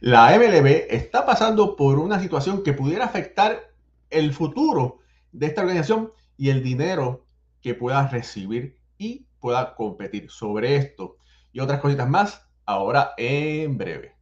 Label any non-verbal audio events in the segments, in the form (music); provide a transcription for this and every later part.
La MLB está pasando por una situación que pudiera afectar el futuro de esta organización y el dinero que pueda recibir y pueda competir sobre esto y otras cositas más ahora en breve.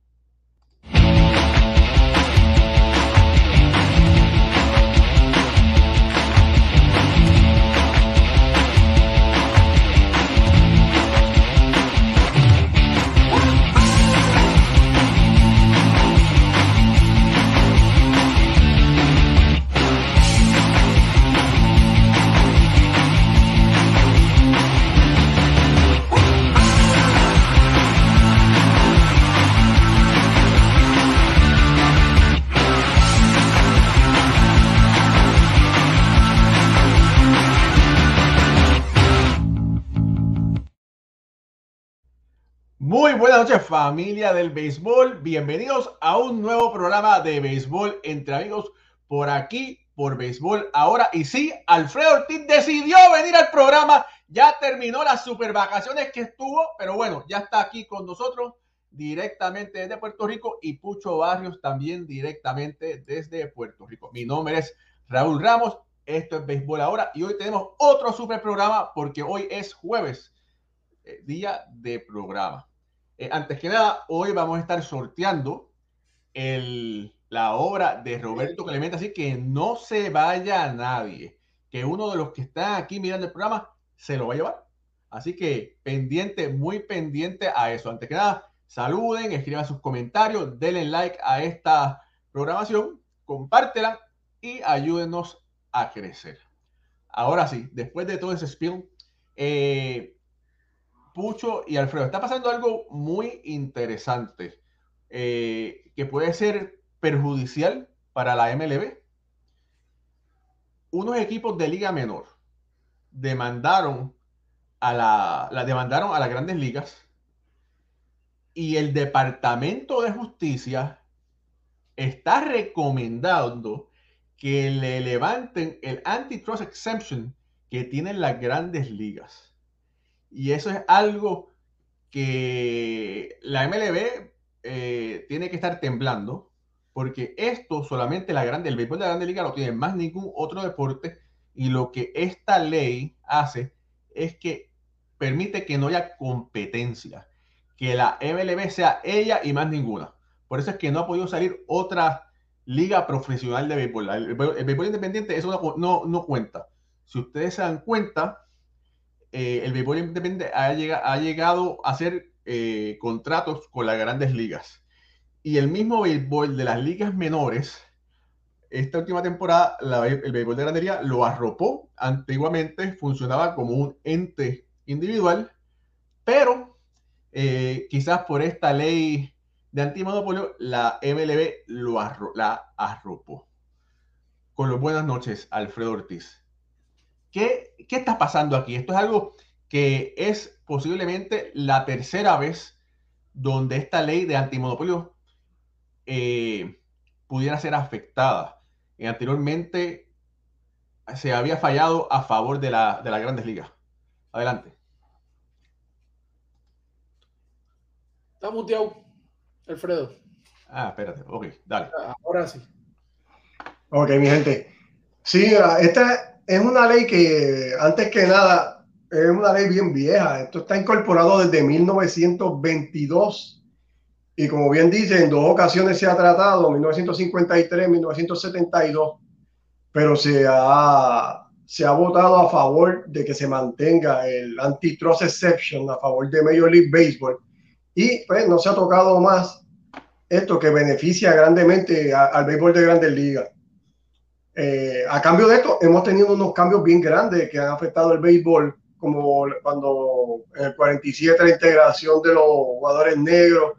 Buenas noches familia del béisbol, bienvenidos a un nuevo programa de béisbol entre amigos por aquí, por béisbol ahora. Y sí, Alfredo Ortiz decidió venir al programa, ya terminó las super vacaciones que estuvo, pero bueno, ya está aquí con nosotros directamente desde Puerto Rico y Pucho Barrios también directamente desde Puerto Rico. Mi nombre es Raúl Ramos, esto es béisbol ahora y hoy tenemos otro super programa porque hoy es jueves, eh, día de programa. Eh, antes que nada, hoy vamos a estar sorteando el, la obra de Roberto Clemente, así que no se vaya nadie, que uno de los que están aquí mirando el programa se lo va a llevar. Así que pendiente, muy pendiente a eso. Antes que nada, saluden, escriban sus comentarios, denle like a esta programación, compártela y ayúdenos a crecer. Ahora sí, después de todo ese spill, eh, Pucho y Alfredo, está pasando algo muy interesante eh, que puede ser perjudicial para la MLB. Unos equipos de liga menor demandaron a demandaron a las grandes ligas y el Departamento de Justicia está recomendando que le levanten el antitrust exemption que tienen las grandes ligas. Y eso es algo que la MLB eh, tiene que estar temblando, porque esto solamente la grande, el béisbol de la Grande Liga lo tiene más ningún otro deporte, y lo que esta ley hace es que permite que no haya competencia, que la MLB sea ella y más ninguna. Por eso es que no ha podido salir otra liga profesional de béisbol. El, béisbol independiente eso no, no cuenta. Si ustedes se dan cuenta, eh, el béisbol independiente ha, llegado a hacer eh, contratos con las grandes ligas. Y el mismo béisbol de las ligas menores, esta última temporada, el béisbol de grandería lo arropó. Antiguamente funcionaba como un ente individual, pero eh, quizás por esta ley de antimonopolio, la MLB lo la arropó. Con los buenas noches, Alfredo Ortiz. ¿Qué, está pasando aquí? Esto es algo que es posiblemente la tercera vez donde esta ley de antimonopolio eh, pudiera ser afectada. Eh, anteriormente se había fallado a favor de, la, de las grandes ligas. Adelante. Está muteado, Alfredo. Ah, espérate. Ok, dale. Ahora sí. Ok, mi gente. Sí, esta es una ley que, antes que nada, es una ley bien vieja. Esto está incorporado desde 1922 y como bien dice, en dos ocasiones se ha tratado, 1953, 1972, pero se ha, se ha votado a favor de que se mantenga el antitrust exception a favor de Major League Baseball y pues no se ha tocado más esto que beneficia grandemente al béisbol de grandes ligas. Eh, a cambio de esto, hemos tenido unos cambios bien grandes que han afectado el béisbol, como cuando en el 47 la integración de los jugadores negros,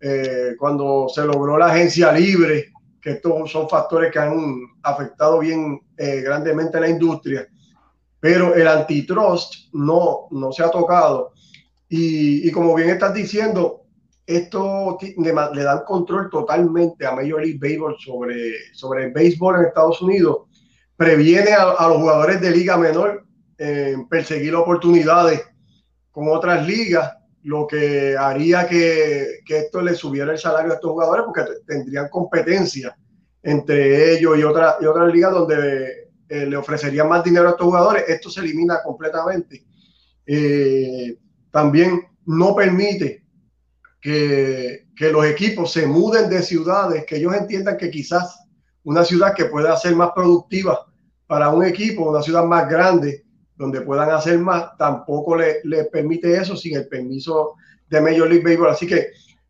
eh, cuando se logró la agencia libre, que estos son factores que han afectado bien eh, grandemente a la industria. Pero el antitrust no, no se ha tocado. Y, y como bien estás diciendo, esto le, dan control totalmente a Major League Baseball sobre, sobre el béisbol en Estados Unidos, previene a, los jugadores de liga menor en perseguir oportunidades con otras ligas lo que haría que, que, esto le subiera el salario a estos jugadores porque tendrían competencia entre ellos y, otra, y otras ligas donde eh, le ofrecerían más dinero a estos jugadores. Esto se elimina completamente. Eh, también no permite que, que, los equipos se muden de ciudades, que ellos entiendan que quizás una ciudad que pueda ser más productiva para un equipo, una ciudad más grande, donde puedan hacer más, tampoco le, le permite eso sin el permiso de Major League Baseball. Así que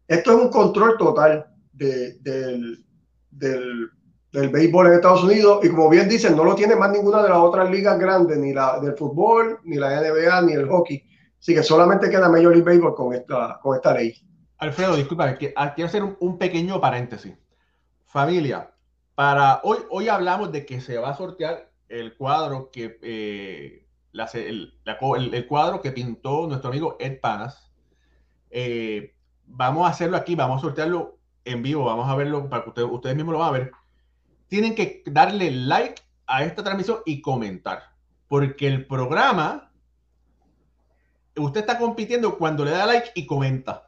esto es un control total de, del, del, del, béisbol en Estados Unidos y como bien dicen, no lo tiene más ninguna de las otras ligas grandes, ni la del fútbol, ni la NBA, ni el hockey. Así que solamente queda Major League Baseball con esta, con esta ley. Alfredo, disculpa, ah, quiero hacer un, pequeño paréntesis. Familia, para hoy, hoy hablamos de que se va a sortear el cuadro que eh, el, cuadro que pintó nuestro amigo Ed Panas. Eh, vamos a hacerlo aquí, vamos a sortearlo en vivo, vamos a verlo para que ustedes, ustedes mismos lo van a ver. Tienen que darle like a esta transmisión y comentar, porque el programa, usted está compitiendo cuando le da like y comenta.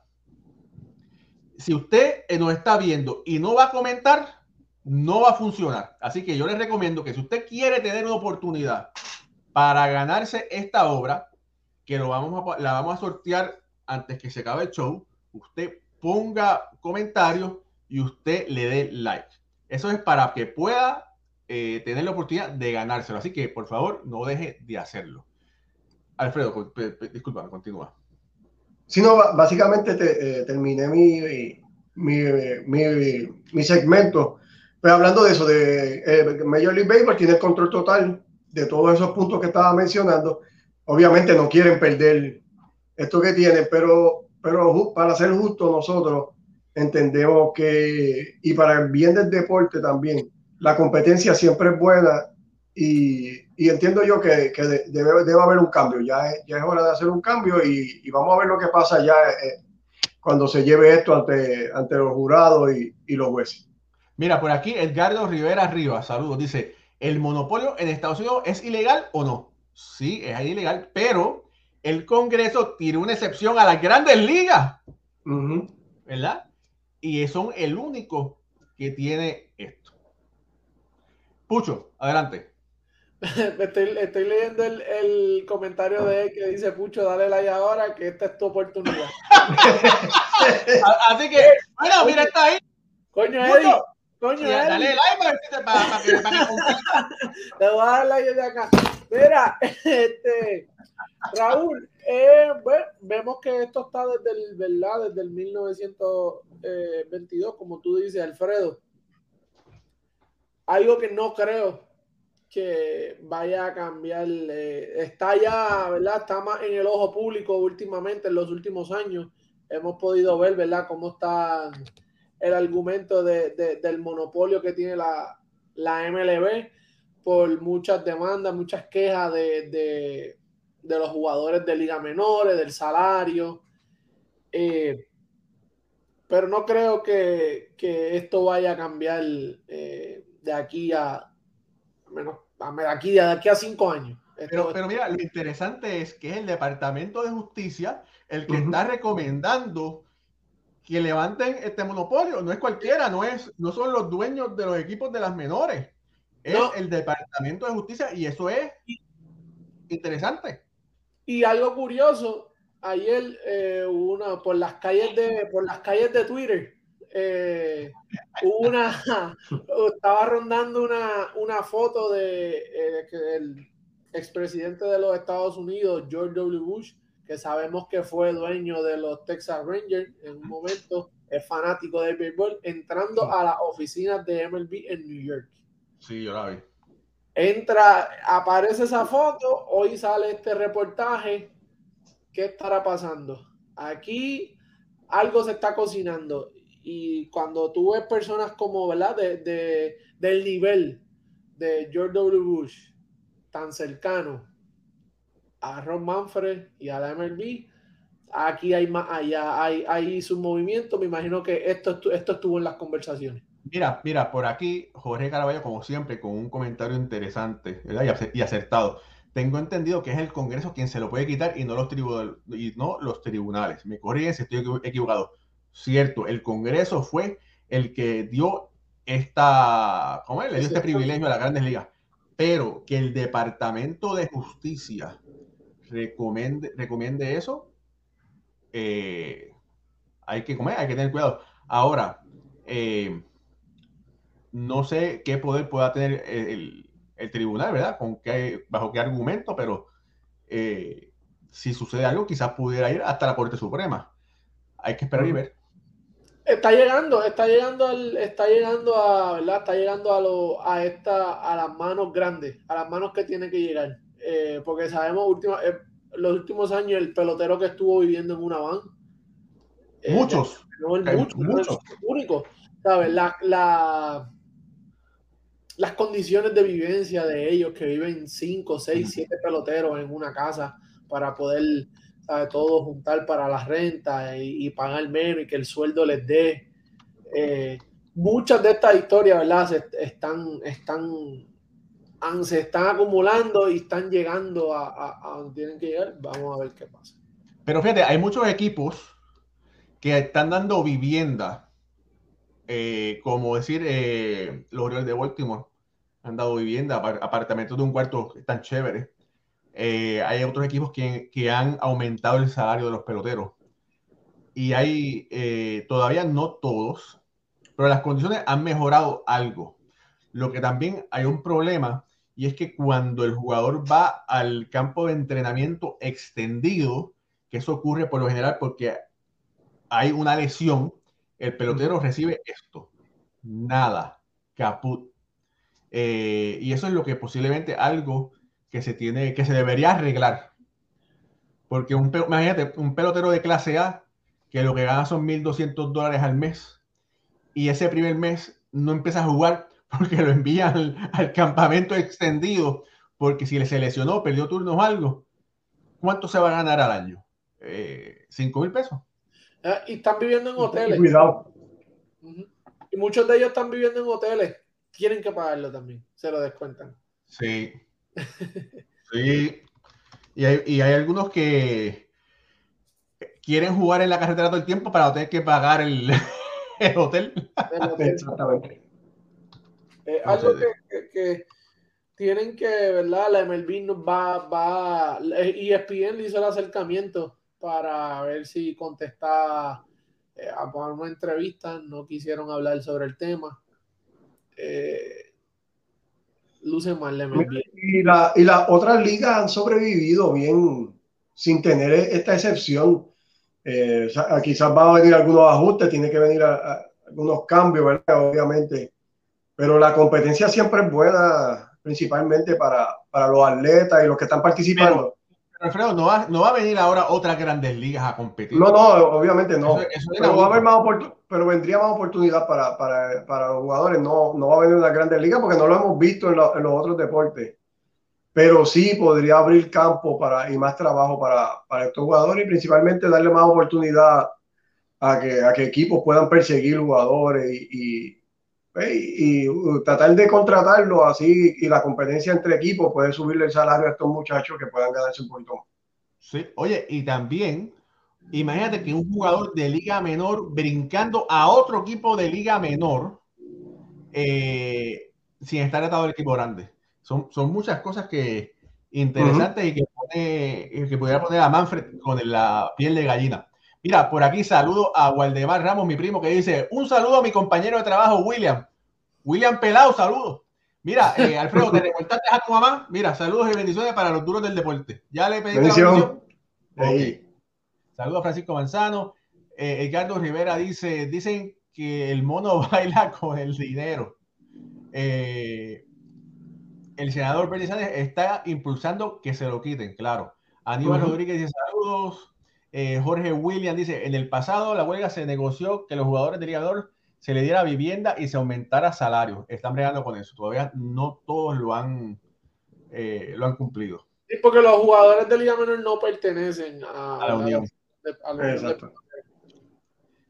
Si usted nos está viendo y no va a comentar, no va a funcionar. Así que yo les recomiendo que si usted quiere tener una oportunidad para ganarse esta obra, que lo vamos a, la vamos a sortear antes que se acabe el show, usted ponga comentarios y usted le dé like. Eso es para que pueda eh, tener la oportunidad de ganárselo. Así que, por favor, no deje de hacerlo. Alfredo, disculpa, continúa. Si no, básicamente te, eh, terminé mi, mi, mi, segmento. Pero hablando de eso, de eh, Major League Baseball tiene el control total de todos esos puntos que estaba mencionando, obviamente no quieren perder esto que tienen, pero, pero para ser justo nosotros entendemos que, y para el bien del deporte también, la competencia siempre es buena y, y entiendo yo que, que debe, debe, haber un cambio, ya es, ya es hora de hacer un cambio y, y vamos a ver lo que pasa ya eh, cuando se lleve esto ante, ante los jurados y, y los jueces. Mira, por aquí Edgardo Rivera Rivas, saludos, dice, ¿El monopolio en Estados Unidos es ilegal o no? Sí, es ilegal, pero el Congreso tiene una excepción a las grandes ligas, ¿verdad? Y son el único que tiene esto. Pucho, adelante. (laughs) Estoy, leyendo el, comentario de él que dice, Pucho, dale like ahora, que esta es tu oportunidad. (laughs) Así que, bueno, mira, está ahí. Coño, Eddie, Coño, dale like para, que, para, (laughs) Te voy a dar like de acá. Mira, este, Raúl, eh, bueno, vemos que esto está desde el, ¿verdad? Desde el 1922, como tú dices, Alfredo. Algo que no creo que vaya a cambiar. Eh, está ya, ¿verdad? Está más en el ojo público últimamente, en los últimos años. Hemos podido ver, ¿verdad? Cómo están el argumento de, del monopolio que tiene la, la, MLB por muchas demandas, muchas quejas de, los jugadores de liga menores, del salario. Eh, pero no creo que, esto vaya a cambiar eh, de aquí a menos aquí, de aquí a cinco años. Pero, pero, mira, lo interesante es que es el Departamento de Justicia el que está recomendando que levanten este monopolio. No es cualquiera, no, es, no son los dueños de los equipos de las menores. Es el Departamento de Justicia y eso es interesante. Y algo curioso, ayer eh, una, por las calles de, por las calles de Twitter, eh, una, (laughs) estaba rondando una, una foto de eh, el expresidente de los Estados Unidos, George W. Bush, que sabemos que fue dueño de los Texas Rangers en un momento, es fanático del béisbol, entrando a las oficinas de MLB en New York. Sí, yo la vi. Entra, aparece esa foto, hoy sale este reportaje. ¿Qué estará pasando? Aquí algo se está cocinando y cuando tú ves personas como, ¿verdad? De, del nivel de George W. Bush, tan cercano, a Ron Manfred y a la MLB. Aquí hay más allá, hay, hay su movimiento. Me imagino que esto, esto estuvo en las conversaciones. Mira, mira, por aquí Jorge Caraballo, como siempre, con un comentario interesante y acertado. tengo entendido que es el Congreso quien se lo puede quitar y no los, y no los tribunales. Me corrigen si estoy equivocado. Cierto, el Congreso fue el que dio esta, ¿cómo es? Le dio este privilegio a las grandes ligas. Pero que el Departamento de Justicia recomiende, recomiende eso, eh, hay que comer, hay que tener cuidado. Ahora, eh, no sé qué poder pueda tener el, tribunal, ¿verdad? Con qué, bajo qué argumento, pero eh, si sucede algo, quizás pudiera ir hasta la Corte Suprema. Hay que esperar y ver. Está llegando, está llegando al, está llegando a, ¿verdad? Está llegando a lo, a esta, a las manos grandes, a las manos que tiene que llegar. Eh, porque sabemos última, eh, los últimos años el pelotero que estuvo viviendo en una van. muchos. No, muchos, muchos. único. ¿Sabes? La, la, las condiciones de vivencia de ellos que viven 5, 6, 7 peloteros en una casa para poder todo juntar para la renta y, pagar menos y que el sueldo les dé. Eh, muchas de estas historias, ¿verdad? Se, están, están, se están acumulando y están llegando a, donde tienen que llegar. Vamos a ver qué pasa. Pero fíjate, hay muchos equipos que están dando vivienda, eh, como decir, eh, los Orioles de Baltimore han dado vivienda, apartamentos de un cuarto tan chévere. Eh, hay otros equipos que, que, han aumentado el salario de los peloteros. Y hay, eh, todavía no todos, pero las condiciones han mejorado algo. Lo que también hay un problema y es que cuando el jugador va al campo de entrenamiento extendido, que eso ocurre por lo general porque hay una lesión, el pelotero recibe esto, nada, caput. Eh, y eso es lo que posiblemente algo que se tiene, que se debería arreglar. Porque un, imagínate, un pelotero de clase A, que lo que gana son 1.200 dólares al mes, y ese primer mes no empieza a jugar (laughs) porque lo envían al, campamento extendido, porque si le seleccionó, perdió turnos o algo, ¿cuánto se va a ganar al año? Eh, ¿Cinco mil pesos? Ah, y están viviendo en hoteles. Cuidado. Y muchos de ellos están viviendo en hoteles. Tienen que pagarlo también. Se lo descuentan. Sí. Sí. Y hay, y hay algunos que quieren jugar en la carretera todo el tiempo para no tener que pagar el, (laughs) hotel. Exactamente. Eh, algo que, tienen que, ¿verdad? La MLB va, va, ESPN le hizo el acercamiento para ver si contestaba eh, a una entrevista, no quisieron hablar sobre el tema. Eh, luce mal Y, la, y las otras ligas han sobrevivido bien sin tener esta excepción. Eh, quizás va a venir algunos ajustes, tiene que venir algunos cambios, ¿verdad? Obviamente. Pero la competencia siempre es buena, principalmente para, para los atletas y los que están participando. Alfredo, no va, no va a venir ahora otras grandes ligas a competir. No, no, obviamente no. pero, va a haber más pero vendría más oportunidad para, para, para, los jugadores. No, no va a venir una grandes ligas porque no lo hemos visto en, en, los otros deportes. Pero sí podría abrir campo para, y más trabajo para, para estos jugadores y principalmente darle más oportunidad a que, a que equipos puedan perseguir jugadores y, y, uh, tratar de contratarlo así y la competencia entre equipos puede subirle el salario a estos muchachos que puedan ganarse un poquito. Sí, oye, y también imagínate que un jugador de liga menor brincando a otro equipo de liga menor eh, sin estar atado al equipo grande. Son, son muchas cosas que interesantes y que, pone, que pudiera poner a Manfred con la piel de gallina. Mira, por aquí saludo a Waldemar Ramos, mi primo, que dice, un saludo a mi compañero de trabajo, William. William Pelado, saludos. Mira, eh, Alfredo, te reportaste a tu mamá. Mira, saludos y bendiciones para los duros del deporte. Ya le pedí la bendición. Saludos a Francisco Manzano. Eh, Edgardo Rivera dice, dicen que el mono (laughs) baila con el dinero. Eh, el senador Bernie está impulsando que se lo quiten, claro. Aníbal Rodríguez dice saludos. Eh, Jorge William dice, en el pasado la huelga se negoció que los jugadores del ligador se le diera vivienda y se aumentara salario. Están bregando con eso. Todavía no todos lo han, eh, lo han cumplido. Sí, porque los jugadores de Liga Menor no pertenecen a, la Unión.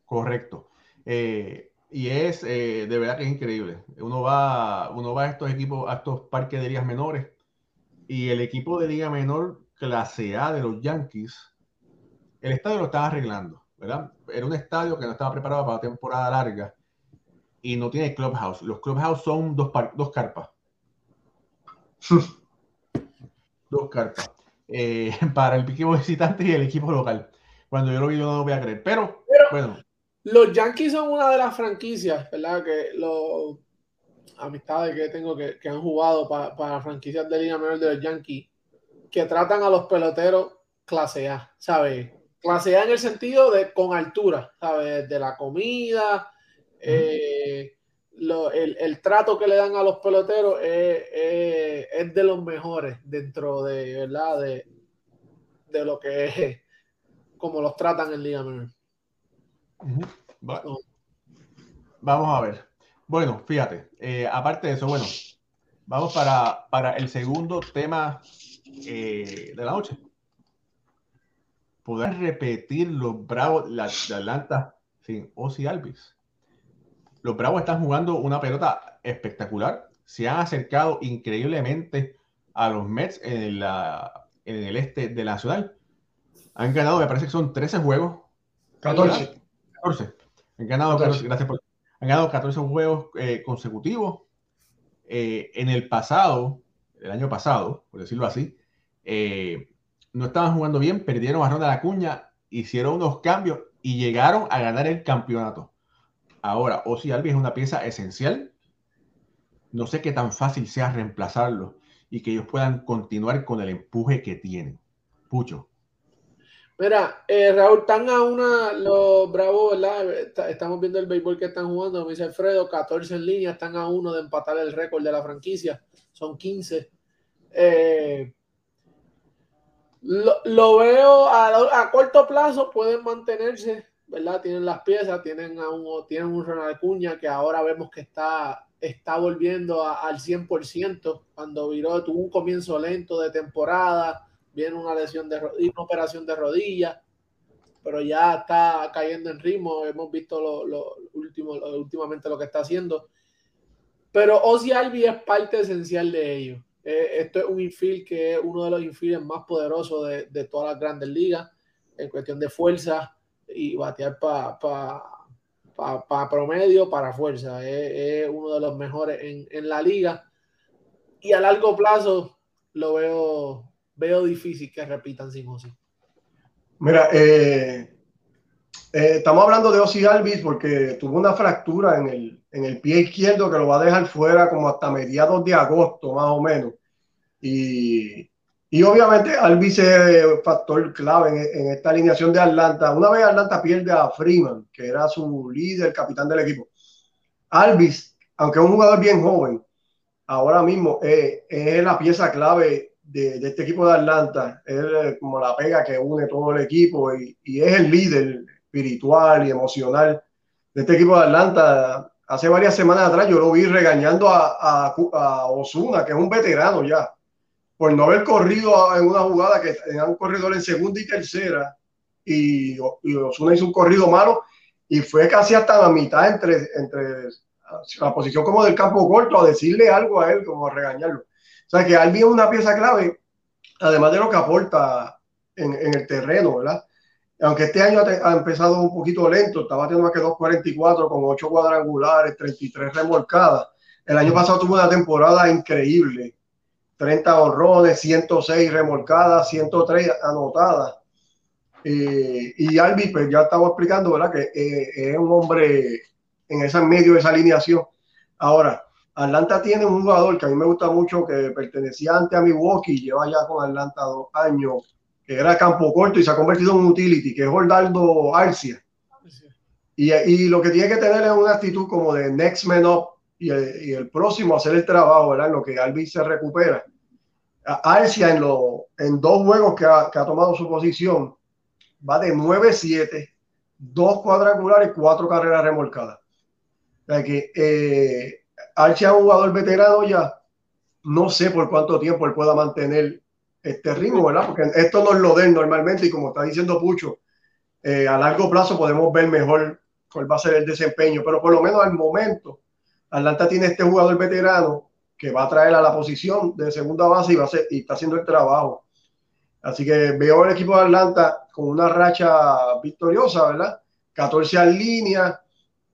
Correcto. Eh, y es eh, de verdad que es increíble. Uno va, uno va a estos equipos, a estos parques de ligas menores y el equipo de Liga Menor clase A de los Yankees, el estadio lo estaba arreglando, ¿verdad? Era un estadio que no estaba preparado para temporada larga y no tiene clubhouse. Los clubhouse son dos, dos carpas. (laughs) dos carpas. Eh, (laughs) para el equipo visitante y el equipo local. Cuando yo lo vi, yo no lo voy a creer. Pero, bueno. Los Yankees son una de las franquicias, ¿verdad? Que los amistades que tengo que, han jugado para, franquicias de línea menor de los Yankees, que tratan a los peloteros clase A, ¿sabes? Clase A en el sentido de con altura, ¿sabes? De la comida, eh, el, trato que le dan a los peloteros es, de los mejores dentro de, ¿verdad? De, de lo que es como los tratan en Liga Menor. Vamos a ver. Bueno, fíjate, eh, aparte de eso, bueno, vamos para, para el segundo tema eh, de la noche. Poder repetir los Bravos de Atlanta sin Ozzy Alvis. Los Bravos están jugando una pelota espectacular. Se han acercado increíblemente a los Mets en, la, en el este de la Nacional. Han ganado, me parece que son 13 juegos. 14. 14. Han ganado, gracias por han ganado 14 juegos eh, consecutivos. Eh, en el pasado, el año pasado, por decirlo así, eh, no estaban jugando bien, perdieron a Ronda la Cuña, hicieron unos cambios y llegaron a ganar el campeonato. Ahora, Ozzy Albi es una pieza esencial. No sé qué tan fácil sea reemplazarlo y que ellos puedan continuar con el empuje que tienen. Pucho. Mira, eh, Raúl, están a una, los Bravos, ¿verdad? estamos viendo el béisbol que están jugando, me dice Alfredo, 14 en línea, están a uno de empatar el récord de la franquicia, son 15. Eh, lo, veo a, corto plazo, pueden mantenerse, ¿verdad? Tienen las piezas, tienen, a un, tienen un Ronald Cuña que ahora vemos que está, está volviendo al 100%, cuando viró, tuvo un comienzo lento de temporada viene una lesión de rodilla, una operación de rodilla, pero ya está cayendo en ritmo. Hemos visto lo, lo últimamente lo que está haciendo. Pero Ozzy Albi es parte esencial de ello. Eh, esto es un infield que es uno de los infields más poderosos de, de, todas las grandes ligas en cuestión de fuerza y batear para pa, promedio, para fuerza. Es, uno de los mejores en, en la liga. Y a largo plazo lo veo veo difícil que repitan sin Ozzy. Mira, eh, eh, estamos hablando de Ozzy Alvis porque tuvo una fractura en el, en el pie izquierdo que lo va a dejar fuera como hasta mediados de agosto, más o menos. Y, y obviamente Alvis es factor clave en, en, esta alineación de Atlanta. Una vez Atlanta pierde a Freeman, que era su líder, capitán del equipo. Alvis, aunque es un jugador bien joven, ahora mismo es la pieza clave de, este equipo de Atlanta. Es como la pega que une todo el equipo y, es el líder espiritual y emocional de este equipo de Atlanta. Hace varias semanas atrás yo lo vi regañando a, a, Osuna, que es un veterano ya, por no haber corrido en una jugada que tenían un corredor en segunda y tercera y, y Osuna hizo un corrido malo y fue casi hasta la mitad entre, entre la posición como del campo corto a decirle algo a él, como a regañarlo. O sea que Albi es una pieza clave, además de lo que aporta en, el terreno, ¿verdad? Aunque este año ha, empezado un poquito lento, estaba teniendo más que 2.44 con 8 cuadrangulares, 33 remolcadas. El año pasado tuvo una temporada increíble. 30 honrones, 106 remolcadas, 103 anotadas. Eh, y Albi, pues ya estaba explicando, ¿verdad? Que eh, es un hombre en ese medio de esa alineación. Ahora, Atlanta tiene un jugador que a mí me gusta mucho, que pertenecía antes a Milwaukee, lleva ya con Atlanta dos años, que era campo corto y se ha convertido en un utility, que es Jordardo Arcia. Y, y, lo que tiene que tener es una actitud como de next man up y el, y el próximo hacer el trabajo, ¿verdad? En lo que Albi se recupera. Arcia en, lo, en dos juegos que ha, que ha tomado su posición va de 9-7, dos cuadrangulares, cuatro carreras remolcadas. O sea que eh, Archie es un jugador veterano ya. No sé por cuánto tiempo él pueda mantener este ritmo, ¿verdad? Porque esto no es lo de normalmente y como está diciendo Pucho, eh, a largo plazo podemos ver mejor cuál va a ser el desempeño, pero por lo menos al momento, Atlanta tiene este jugador veterano que va a traer a la posición de segunda base y, va a ser, y está haciendo el trabajo. Así que veo el equipo de Atlanta con una racha victoriosa, ¿verdad? 14 en línea.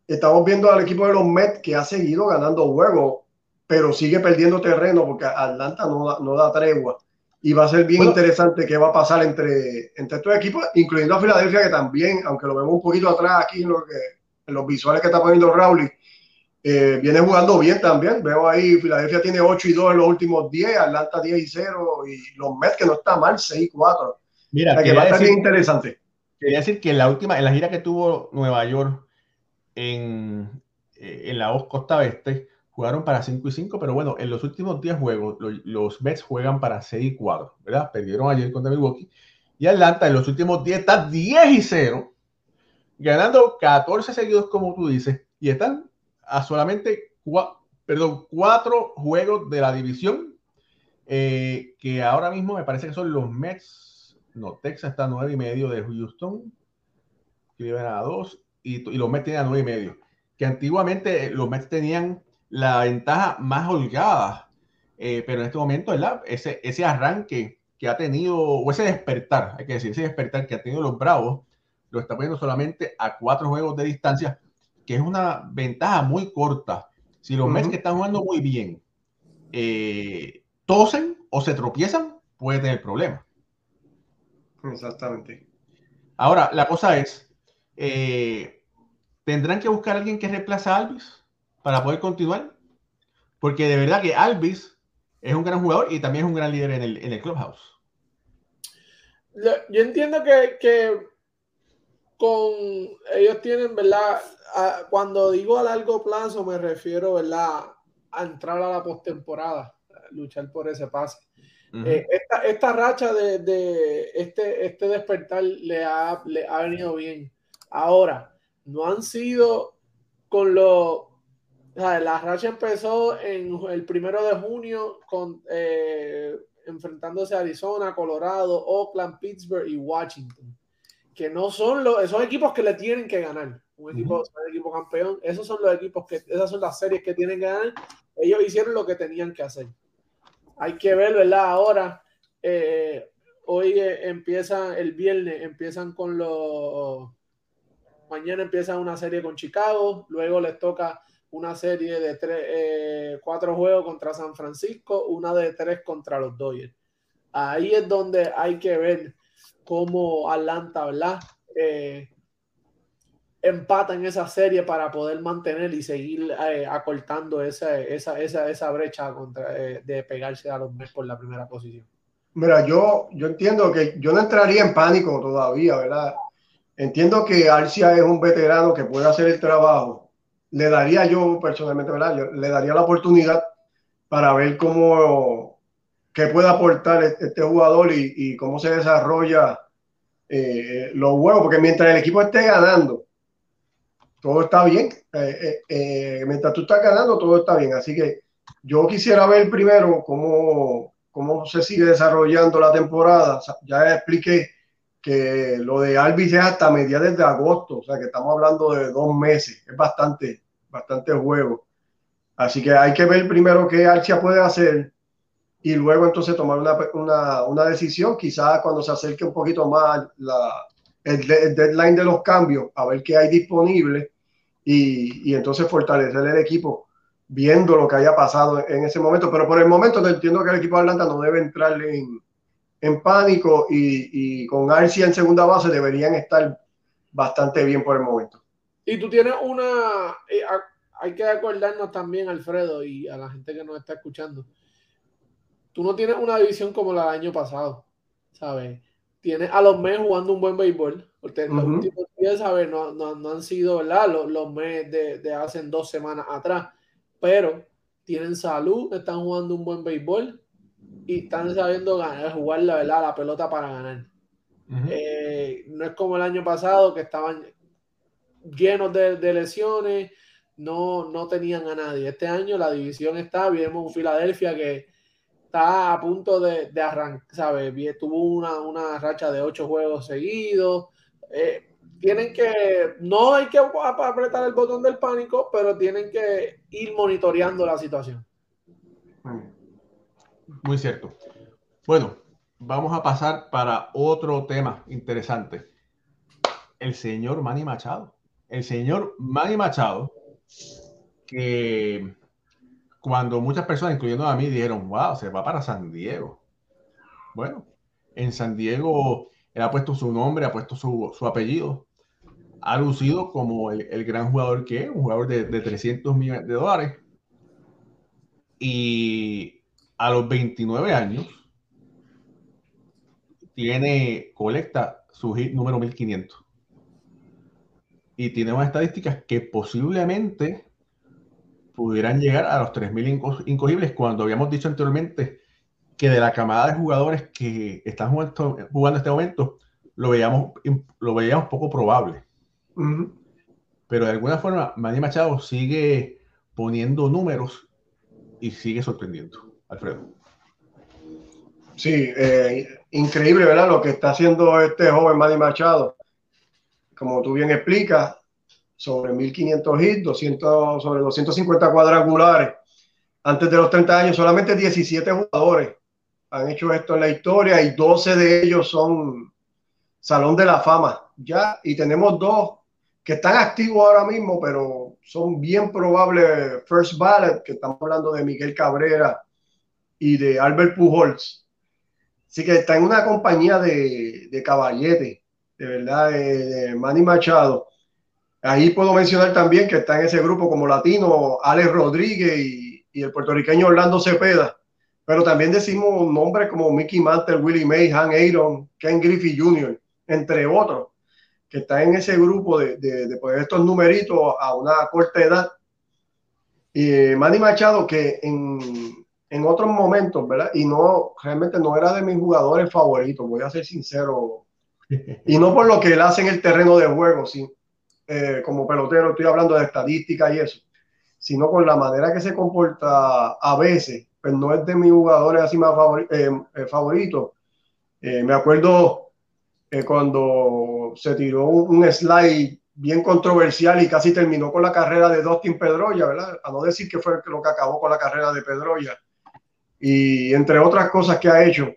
Estamos viendo al equipo de los Mets que ha seguido ganando juegos, pero sigue perdiendo terreno porque Atlanta no da, no da tregua. Y va a ser bien interesante qué va a pasar entre, entre estos equipos, incluyendo a Filadelfia, que también, aunque lo vemos un poquito atrás aquí en, lo que, en los visuales que está poniendo Rowley, eh, viene jugando bien también. Veo ahí, Filadelfia tiene 8 y 2 en los últimos 10, Atlanta 10 y 0, y los Mets que no está mal, 6 y 4. Mira, que va a estar bien interesante. Quería decir que en la última, en la gira que tuvo Nueva York en, eh, en la costa oeste, jugaron para 5 y 5, pero bueno, en los últimos 10 juegos, los, los Mets juegan para 6 y 4, ¿verdad? Perdieron ayer contra Milwaukee. Y Atlanta en los últimos 10 está 10 y 0, ganando 14 seguidos, como tú dices, y están a solamente cuatro juegos de la división, eh, que ahora mismo me parece que son los Mets, no, Texas está a nueve y medio de Houston, llevan a dos, y, los Mets tienen a nueve y medio, que antiguamente los Mets tenían la ventaja más holgada, eh, pero en este momento, ¿verdad? Ese, ese arranque que ha tenido, o ese despertar, hay que decir, ese despertar que ha tenido los Bravos, lo está poniendo solamente a cuatro juegos de distancia, que es una ventaja muy corta. Si los Mets que están jugando muy bien eh, tosen o se tropiezan, puede tener problemas. Exactamente. Ahora, la cosa es, eh, ¿tendrán que buscar a alguien que reemplace a Alvis para poder continuar? Porque de verdad que Alvis es un gran jugador y también es un gran líder en el, en el clubhouse. Yo entiendo que, que con ellos tienen, ¿verdad? cuando digo a largo plazo me refiero, ¿verdad? A entrar a la postemporada, luchar por ese pase. Eh, esta, racha de, este, este despertar le ha, le ha venido bien. Ahora, no han sido con lo... la racha empezó en el primero de junio con, eh, enfrentándose a Arizona, Colorado, Oakland, Pittsburgh y Washington que no son los, esos equipos que le tienen que ganar. Un equipo, un equipo campeón, esos son los equipos que, esas son las series que tienen que ganar. Ellos hicieron lo que tenían que hacer. Hay que ver, ¿verdad? Ahora, eh, hoy eh, empiezan, el viernes empiezan con los, mañana empiezan una serie con Chicago, luego les toca una serie de tres, eh, cuatro juegos contra San Francisco, una de tres contra los Dodgers. Ahí es donde hay que ver como Atlanta, ¿verdad? Eh, empata en esa serie para poder mantener y seguir eh, acortando esa, esa, esa, esa brecha contra, eh, de pegarse a los Mets por la primera posición. Mira, yo, yo entiendo que yo no entraría en pánico todavía, ¿verdad? Entiendo que Arcia es un veterano que puede hacer el trabajo. Le daría yo personalmente, ¿verdad? le daría la oportunidad para ver cómo, qué puede aportar este jugador y, cómo se desarrolla eh, los huevos, porque mientras el equipo esté ganando, todo está bien. Eh, eh, mientras tú estás ganando, todo está bien. Así que yo quisiera ver primero cómo, cómo se sigue desarrollando la temporada. Ya expliqué que lo de Alvis es hasta mediados de agosto, o sea que estamos hablando de dos meses, es bastante, bastante juego. Así que hay que ver primero qué Archia puede hacer y luego entonces tomar una, una, una decisión, quizás cuando se acerque un poquito más la, el, deadline de los cambios, a ver qué hay disponible y, y, entonces fortalecer el equipo viendo lo que haya pasado en ese momento. Pero por el momento entiendo que el equipo de Atlanta no debe entrar en, en pánico y, y con Arcia en segunda base deberían estar bastante bien por el momento. Y tú tienes una... Eh, hay que acordarnos también, Alfredo, y a la gente que nos está escuchando tú no tienes una división como la del año pasado, ¿sabes? Tienes a los Mets jugando un buen béisbol, porque los últimos días, ¿sabes? No, no, han sido, ¿verdad? Los, los Mets de, de, hace dos semanas atrás, pero tienen salud, están jugando un buen béisbol y están sabiendo ganar, jugar la, ¿verdad? la pelota para ganar. Eh, no es como el año pasado que estaban llenos de, de lesiones, no, no tenían a nadie. Este año la división está, vimos un Filadelfia que está a punto de, de arrancar, ¿sabes? Tuvo una, una, racha de ocho juegos seguidos. Eh, tienen que, no hay que apretar el botón del pánico, pero tienen que ir monitoreando la situación. Muy cierto. Bueno, vamos a pasar para otro tema interesante. El señor Manny Machado. El señor Manny Machado, que cuando muchas personas, incluyendo a mí, dijeron, wow, se va para San Diego. Bueno, en San Diego él ha puesto su nombre, ha puesto su, su apellido, ha lucido como el, el, gran jugador que es, un jugador de, de 300 millones de dólares. Y a los 29 años, tiene, colecta su hit número 1500. Y tiene unas estadísticas que posiblemente pudieran llegar a los 3000 incogibles cuando habíamos dicho anteriormente que de la camada de jugadores que están jugando, jugando este momento lo veíamos, lo veíamos poco probable. Uh -huh. Pero de alguna forma, Manny Machado sigue poniendo números y sigue sorprendiendo. Alfredo. Sí, eh, increíble, ¿verdad? Lo que está haciendo este joven Manny Machado. Como tú bien explicas, sobre 1500 hits, 200, sobre 250 cuadrangulares. Antes de los 30 años, solamente 17 jugadores han hecho esto en la historia y 12 de ellos son Salón de la Fama. Ya, y tenemos dos que están activos ahora mismo, pero son bien probables first ballot, que estamos hablando de Miguel Cabrera y de Albert Pujols. Así que está en una compañía de, de caballete, de verdad, de, de Manny Machado. Ahí puedo mencionar también que está en ese grupo como latino Alex Rodríguez y, y el puertorriqueño Orlando Cepeda. Pero también decimos nombres como Mickey Mantle, Willie May, Han Aaron, Ken Griffey Jr., entre otros, que están en ese grupo de, de, de poner estos numeritos a una corta edad. Y Manny Machado, que en, en otros momentos, ¿verdad? Y no, realmente no era de mis jugadores favoritos, voy a ser sincero. (laughs) Y no por lo que él hace en el terreno de juego, sí, eh, como pelotero, estoy hablando de estadística y eso, sino con la manera que se comporta a veces, pues no es de mis jugadores así más favori eh, eh, favoritos. me acuerdo cuando se tiró un, un, slide bien controversial y casi terminó con la carrera de Dustin Pedroya, ¿verdad? A no decir que fue lo que acabó con la carrera de Pedroya. Y entre otras cosas que ha hecho.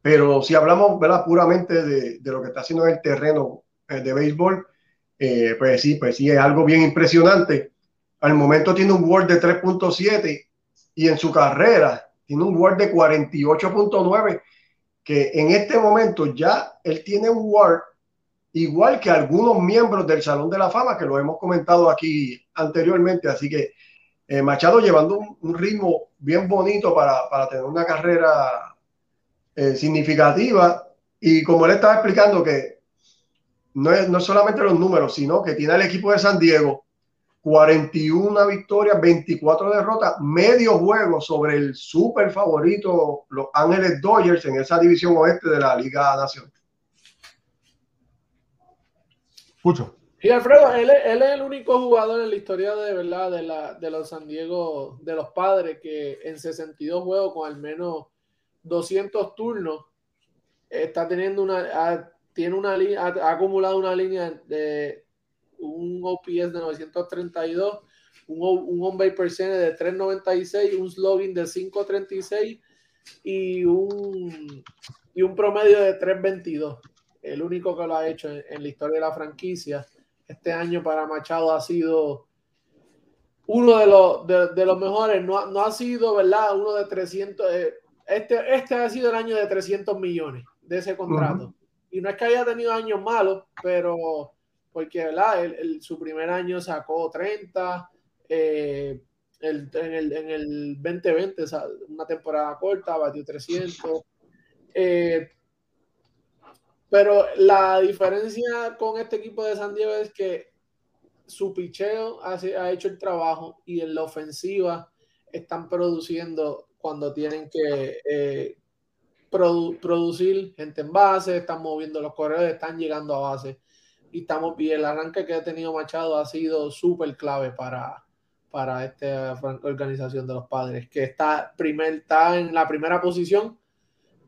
Pero si hablamos, ¿verdad? Puramente de, de lo que está haciendo en el terreno de béisbol, eh, pues sí, pues sí, es algo bien impresionante. Al momento tiene un Word de 3.7 y en su carrera tiene un Word de 48.9, que en este momento ya él tiene un Word igual que algunos miembros del Salón de la Fama, que lo hemos comentado aquí anteriormente. Así que eh, Machado llevando un, ritmo bien bonito para, para tener una carrera eh, significativa. Y como él estaba explicando que no es, no solamente los números, sino que tiene el equipo de San Diego 41 victorias, 24 derrotas, medio juego sobre el super favorito Los Ángeles Dodgers en esa división oeste de la Liga Nacional. Escucho. Y Alfredo, él, él, es el único jugador en la historia de verdad de, la, de los San Diego, de los padres, que en 62 juegos con al menos 200 turnos está teniendo una, tiene una ha, ha acumulado una línea de un OPS de 932, un, un on base percentage de 396, un slogan de 536 y un, y un promedio de 322. El único que lo ha hecho en, en la historia de la franquicia. Este año para Machado ha sido uno de los, de, los mejores. No, no, ha sido, ¿verdad? Uno de 300. Eh, este, este ha sido el año de 300 millones de ese contrato. Y no es que haya tenido años malos, pero porque ¿verdad? El, su primer año sacó 30, eh, el, en, el, en, el, 2020, o una temporada corta, batió 300. Eh, pero la diferencia con este equipo de San Diego es que su picheo ha, ha hecho el trabajo y en la ofensiva están produciendo cuando tienen que eh, produ producir gente en base, están moviendo los corredores, están llegando a base. Y estamos bien. El arranque que ha tenido Machado ha sido súper clave para, para esta organización de los padres, que está, primer, está en la primera posición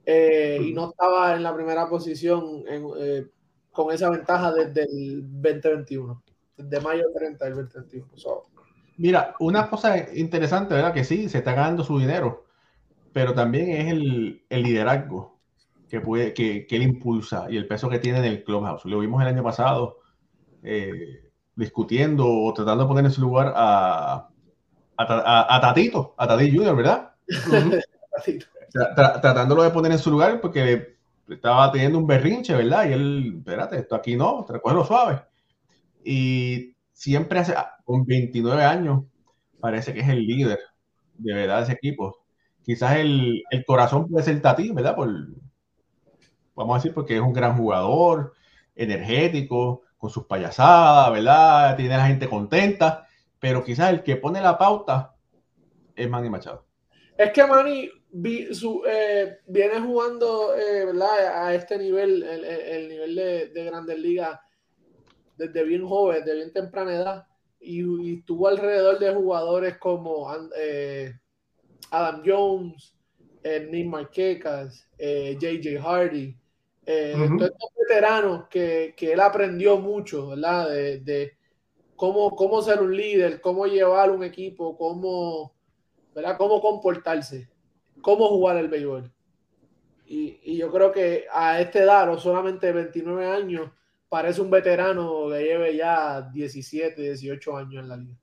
eh, y no estaba en la primera posición en, eh, con esa ventaja desde el 2021, desde mayo 30 del 2021. So, Mira, una cosa interesante, ¿verdad? Que sí, se está ganando su dinero, pero también es el, el liderazgo que, puede, que, que, él impulsa y el peso que tiene en el clubhouse. Lo vimos el año pasado eh, discutiendo o tratando de poner en su lugar a, a, a Tatito, a Tatito Junior, ¿verdad? (laughs) tratándolo de poner en su lugar porque estaba teniendo un berrinche, ¿verdad? Y él, espérate, esto aquí no, lo suave. Y siempre hace, con 29 años, parece que es el líder de verdad de ese equipo. Quizás el, el corazón puede ser ¿verdad? Por, vamos a decir, porque es un gran jugador, energético, con sus payasadas, ¿verdad? Tiene a la gente contenta, pero quizás el que pone la pauta es Manny Machado. Es que Manny su, eh, viene jugando eh, a este nivel, el, el nivel de, de, Grandes Ligas, desde bien joven, de bien temprana edad, y, y estuvo alrededor de jugadores como eh, Adam Jones, Nick Marquecas, JJ Hardy, estos veteranos que, que, él aprendió mucho, ¿verdad? De, de cómo, cómo ser un líder, cómo llevar un equipo, cómo ¿verdad? Cómo comportarse, cómo jugar el béisbol. Y, y, yo creo que a esta edad, no solamente 29 años, parece un veterano que lleve ya 17, 18 años en la liga.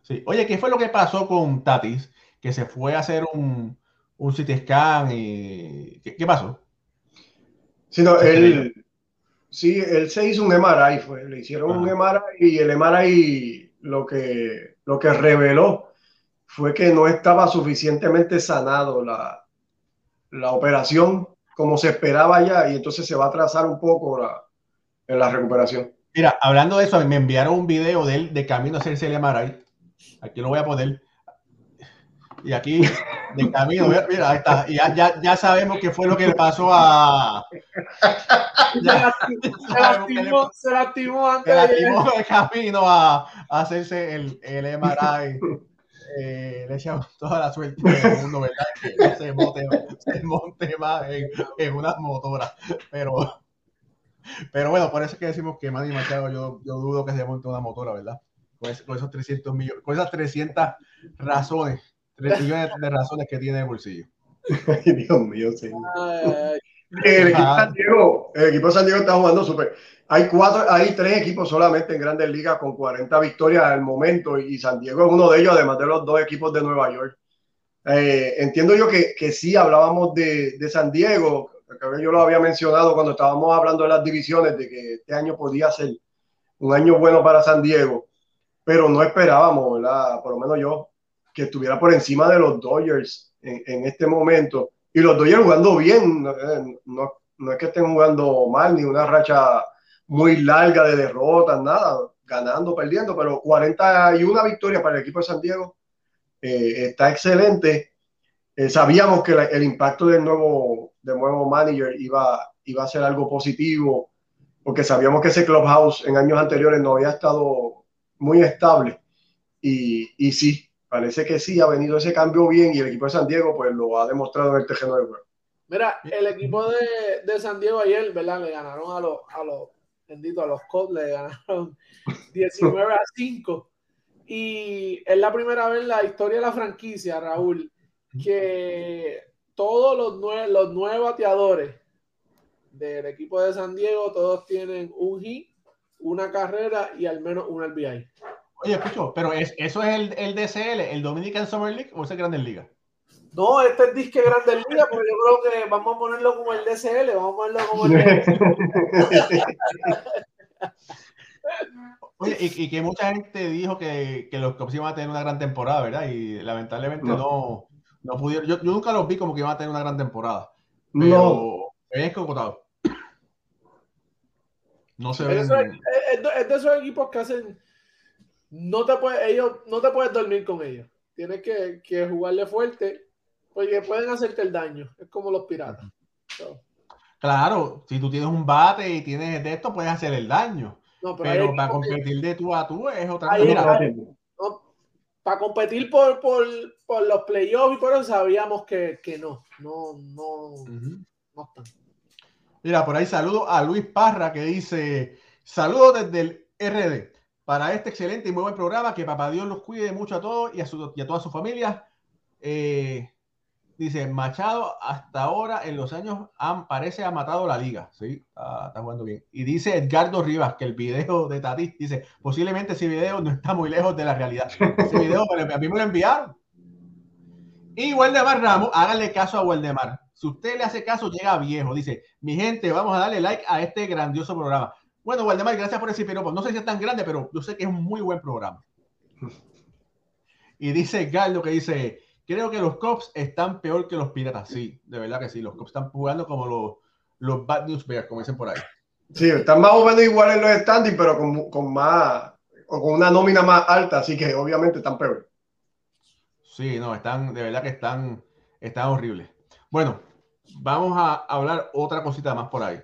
Sí. Oye, ¿qué fue lo que pasó con Tatis? Que se fue a hacer un, un CT scan y... ¿Qué, qué pasó? Sí, no, él, sí, él se hizo un MRI, fue, le hicieron Ajá. un MRI y el MRI lo que, lo que reveló fue que no estaba suficientemente sanado la, la operación como se esperaba ya y entonces se va a atrasar un poco la, en la recuperación. Mira, hablando de eso, me enviaron un video de él de camino a hacerse el MRI. Aquí lo voy a poner. Y aquí, de camino, mira, ahí está. Y ya, ya, ya sabemos qué fue lo que le pasó a. Ya, se, lastimó, se lastimó antes se lastimó de camino a, a hacerse el, el MRI eh, le echamos toda la suerte del mundo, ¿verdad? Que no se monte, se monte más en, en una motora. Pero, pero bueno, por eso es que decimos que Manny Machado, yo, yo dudo que se monte una motora, ¿verdad? Con esos 300 millones, con esas 300 razones, 3 millones de razones que tiene en el bolsillo. (laughs) Ay, Dios mío, señor. El equipo, San Diego, el equipo de San Diego está jugando súper. Hay cuatro, hay tres equipos solamente en Grandes Ligas con 40 victorias al momento y San Diego es uno de ellos, además de los dos equipos de Nueva York. Eh, entiendo yo que, que sí hablábamos de, de, San Diego, yo lo había mencionado cuando estábamos hablando de las divisiones, de que este año podía ser un año bueno para San Diego, pero no esperábamos, ¿verdad? Por lo menos yo, que estuviera por encima de los Dodgers en, en este momento. Y los Dodgers jugando bien, no, no, no es que estén jugando mal, ni una racha muy larga de derrotas, nada, ganando, perdiendo, pero 41 victorias para el equipo de San Diego eh, está excelente. Eh, sabíamos que la, el impacto del nuevo, del nuevo manager iba, iba a ser algo positivo, porque sabíamos que ese clubhouse en años anteriores no había estado muy estable. Y, y sí, parece que sí, ha venido ese cambio bien y el equipo de San Diego pues lo ha demostrado en el terreno del juego. Mira, el equipo de, de, San Diego ayer, ¿verdad? Le ganaron a los, a los bendito, a los Cubs le ganaron (laughs) 19 a 5. Y es la primera vez en la historia de la franquicia, Raúl, que todos los nueve, los bateadores del equipo de San Diego, todos tienen un hit, una carrera y al menos un RBI. Oye, escucho, pero es, ¿eso es el, el DCL, el Dominican Summer League o es el Grandes Liga? No, este es disque Grandes Ligas, pero yo creo que vamos a ponerlo como el DCL, vamos a ponerlo como el (laughs) Oye, y, y, que mucha gente dijo que, que los Cubs iban a tener una gran temporada, ¿verdad? Y lamentablemente no, no, no pudieron. Yo, yo, nunca los vi como que iban a tener una gran temporada. Pero no. es cocotado. No se ven. Es, es, de esos equipos que hacen. No te puedes, ellos, no te puedes dormir con ellos. Tienes que, que jugarle fuerte porque pueden hacerte el daño. Es como los piratas. So. Claro, si tú tienes un bate y tienes de esto, puedes hacer el daño. No, pero, pero para competir de tú a tú es otra cosa. No, para competir por, por, por, los playoffs y por eso sabíamos que, que no. No, no, uh -huh. no están. Mira, por ahí saludo a Luis Parra que dice: Saludos desde el RD. Para este excelente y muy buen programa. Que papá Dios los cuide mucho a todos y a, su, y a toda su familia. Eh, dice Machado, hasta ahora en los años han, parece ha matado la liga. Sí, está, jugando bien. Y dice Edgardo Rivas que el video de Tati dice: posiblemente ese video no está muy lejos de la realidad. (laughs) Ese video a mí me lo enviaron. Y Waldemar Ramos, háganle caso a Waldemar. Si usted le hace caso, llega viejo. Dice: Mi gente, vamos a darle like a este grandioso programa. Bueno, Waldemar, gracias por ese piropo. No sé si es tan grande, pero yo sé que es un muy buen programa. Y dice Galdo que dice, creo que los Cops están peor que los Piratas. Sí, de verdad que sí. Los Cops están jugando como los, los Bad News Bears, como dicen por ahí. Sí, están más o menos igual en los standings, pero con, con más, o con una nómina más alta, así que obviamente están peor. Sí, no, están, de verdad que están, están horribles. Bueno, vamos a hablar otra cosita más por ahí.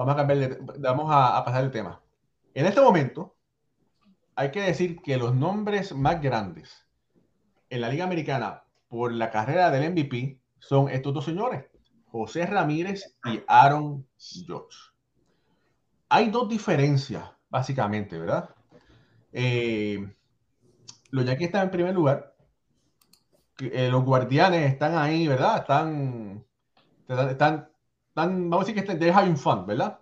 Vamos a cambiar, vamos a, pasar el tema. En este momento, hay que decir que los nombres más grandes en la Liga Americana por la carrera del MVP son estos dos señores, José Ramírez y Aaron George. Hay dos diferencias, básicamente, ¿verdad? Eh, los Yankees están en primer lugar. Eh, los guardianes están ahí, ¿verdad? Están, están vamos a decir que están, they're having fun, ¿verdad?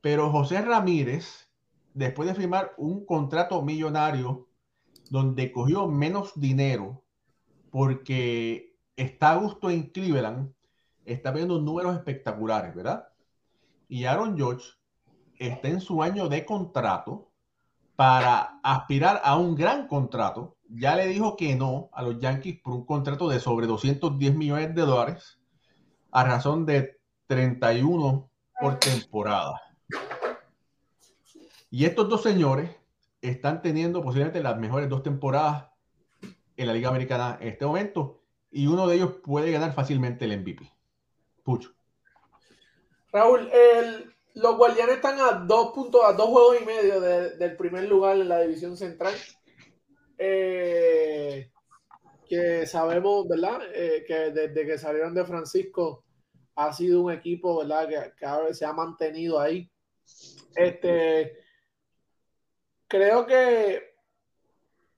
Pero José Ramírez, después de firmar un contrato millonario donde cogió menos dinero porque está a gusto en Cleveland, está viendo números espectaculares, ¿verdad? Y Aaron George está en su año de contrato para aspirar a un gran contrato. Ya le dijo que no a los Yankees por un contrato de sobre 210 millones de dólares a razón de 31 por temporada. Y estos dos señores están teniendo posiblemente las mejores dos temporadas en la Liga Americana en este momento y uno de ellos puede ganar fácilmente el MVP. Pucho. Raúl, los Guardianes están a dos puntos, a dos juegos y medio del primer lugar en la división central. Eh, que sabemos, ¿verdad? Eh, que desde que salieron de Francisco ha sido un equipo, ¿verdad? Que, que se ha mantenido ahí. Este, creo que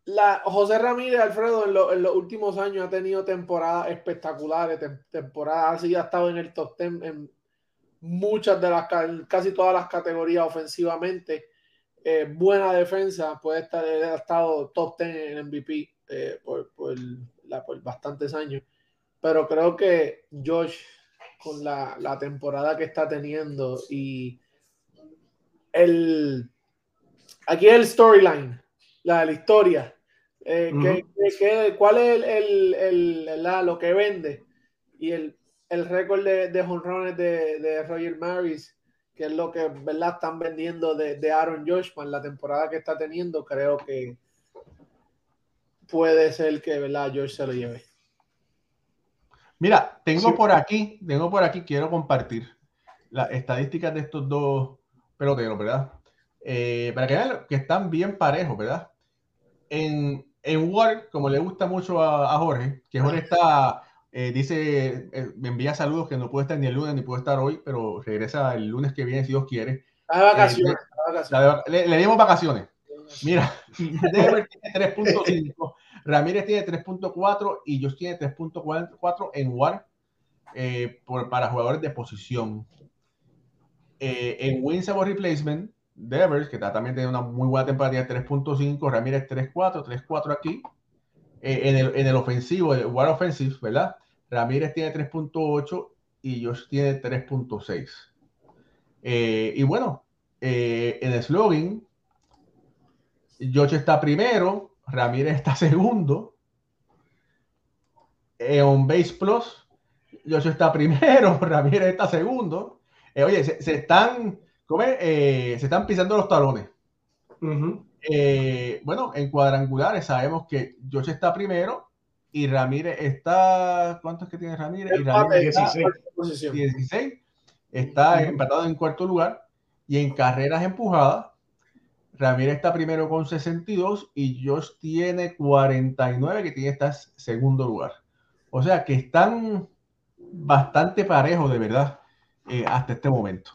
la, José Ramírez Alfredo en, los últimos años ha tenido temporadas espectaculares, temporadas así, ha estado en el top 10 en muchas de las, casi todas las categorías ofensivamente. Eh, buena defensa, puede estar, ha estado top 10 en MVP eh, por, por, por bastantes años. Pero creo que Josh con la, temporada que está teniendo y el aquí el storyline, la, la historia. Eh, cuál es el, lo que vende? Y el, el récord de, de honrones de, de, Roger Maris, que es lo que ¿verdad? están vendiendo de, de Aaron Joshman, la temporada que está teniendo, creo que puede ser que ¿verdad? Josh se lo lleve. Mira, tengo por aquí, tengo por aquí, quiero compartir las estadísticas de estos dos peloteros, ¿verdad? Eh, para que vean que están bien parejos, ¿verdad? En, en Word, como le gusta mucho a, Jorge, que Jorge está, eh, dice, eh, me envía saludos que no puede estar ni el lunes ni puede estar hoy, pero regresa el lunes que viene si Dios quiere. A vacaciones. le, le, dimos vacaciones. Mira, (laughs) Denver tiene 3.5, Ramírez tiene 3.4 y Josh tiene 3.44 en WAR eh, para jugadores de posición. Eh, en Wins Replacement, Devers, que también tiene una muy buena temporada, tiene 3.5, Ramírez 3.4, 3.4 aquí. Eh, en, el, en el ofensivo, el WAR Offensive, ¿verdad? Ramírez tiene 3.8 y Josh tiene 3.6. y bueno, en el slogan, Josh está primero, Ramírez está segundo. En Base Plus, Josh está primero, (laughs) Ramírez está segundo. Eh, oye, se, están, eh, se están pisando los talones. Eh, bueno, en cuadrangulares sabemos que Josh está primero y Ramírez está. ¿Cuántos que tiene Ramírez? Y Ramírez 16. 16. Está empatado en cuarto lugar. Y en carreras empujadas, Ramírez está primero con 62 y Josh tiene 49, que tiene este segundo lugar. O sea que están bastante parejos, de verdad, eh, hasta este momento.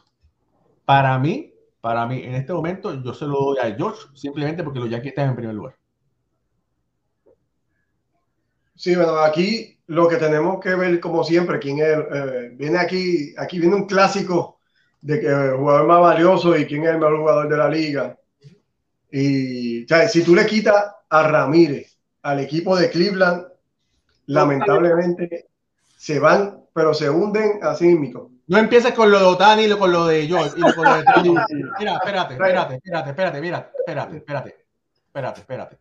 Para mí, Para mí, en este momento, yo se lo doy a George simplemente porque los Yankees están en primer lugar. Sí, bueno, aquí lo que tenemos que ver, como siempre, quién es, eh, viene aquí, aquí viene un clásico de que el jugador más valioso y quién es el mejor jugador de la liga. Y o sea, si tú le quitas a Ramírez al equipo de Cleveland, lamentablemente se van, pero se hunden así mismo. No empieces con lo de Otani y con lo de George y con lo de. (laughs) Mira, espérate, espérate, espérate, espérate, mira, espérate, espérate, espérate, espérate.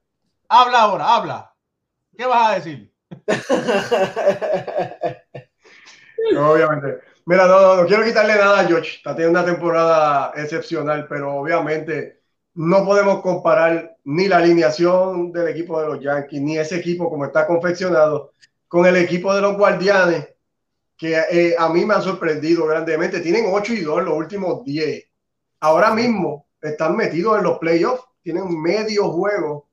Habla ahora, habla. ¿Qué vas a decir? (laughs) Obviamente. Mira, no, no, no quiero quitarle nada a George. Está teniendo una temporada excepcional, pero obviamente no podemos comparar ni la alineación del equipo de los Yankees, ni ese equipo como está confeccionado, con el equipo de los Guardianes, que eh, a mí me han sorprendido grandemente. Tienen 8 y 2 los últimos 10. Ahora mismo están metidos en los playoffs, tienen medio juego,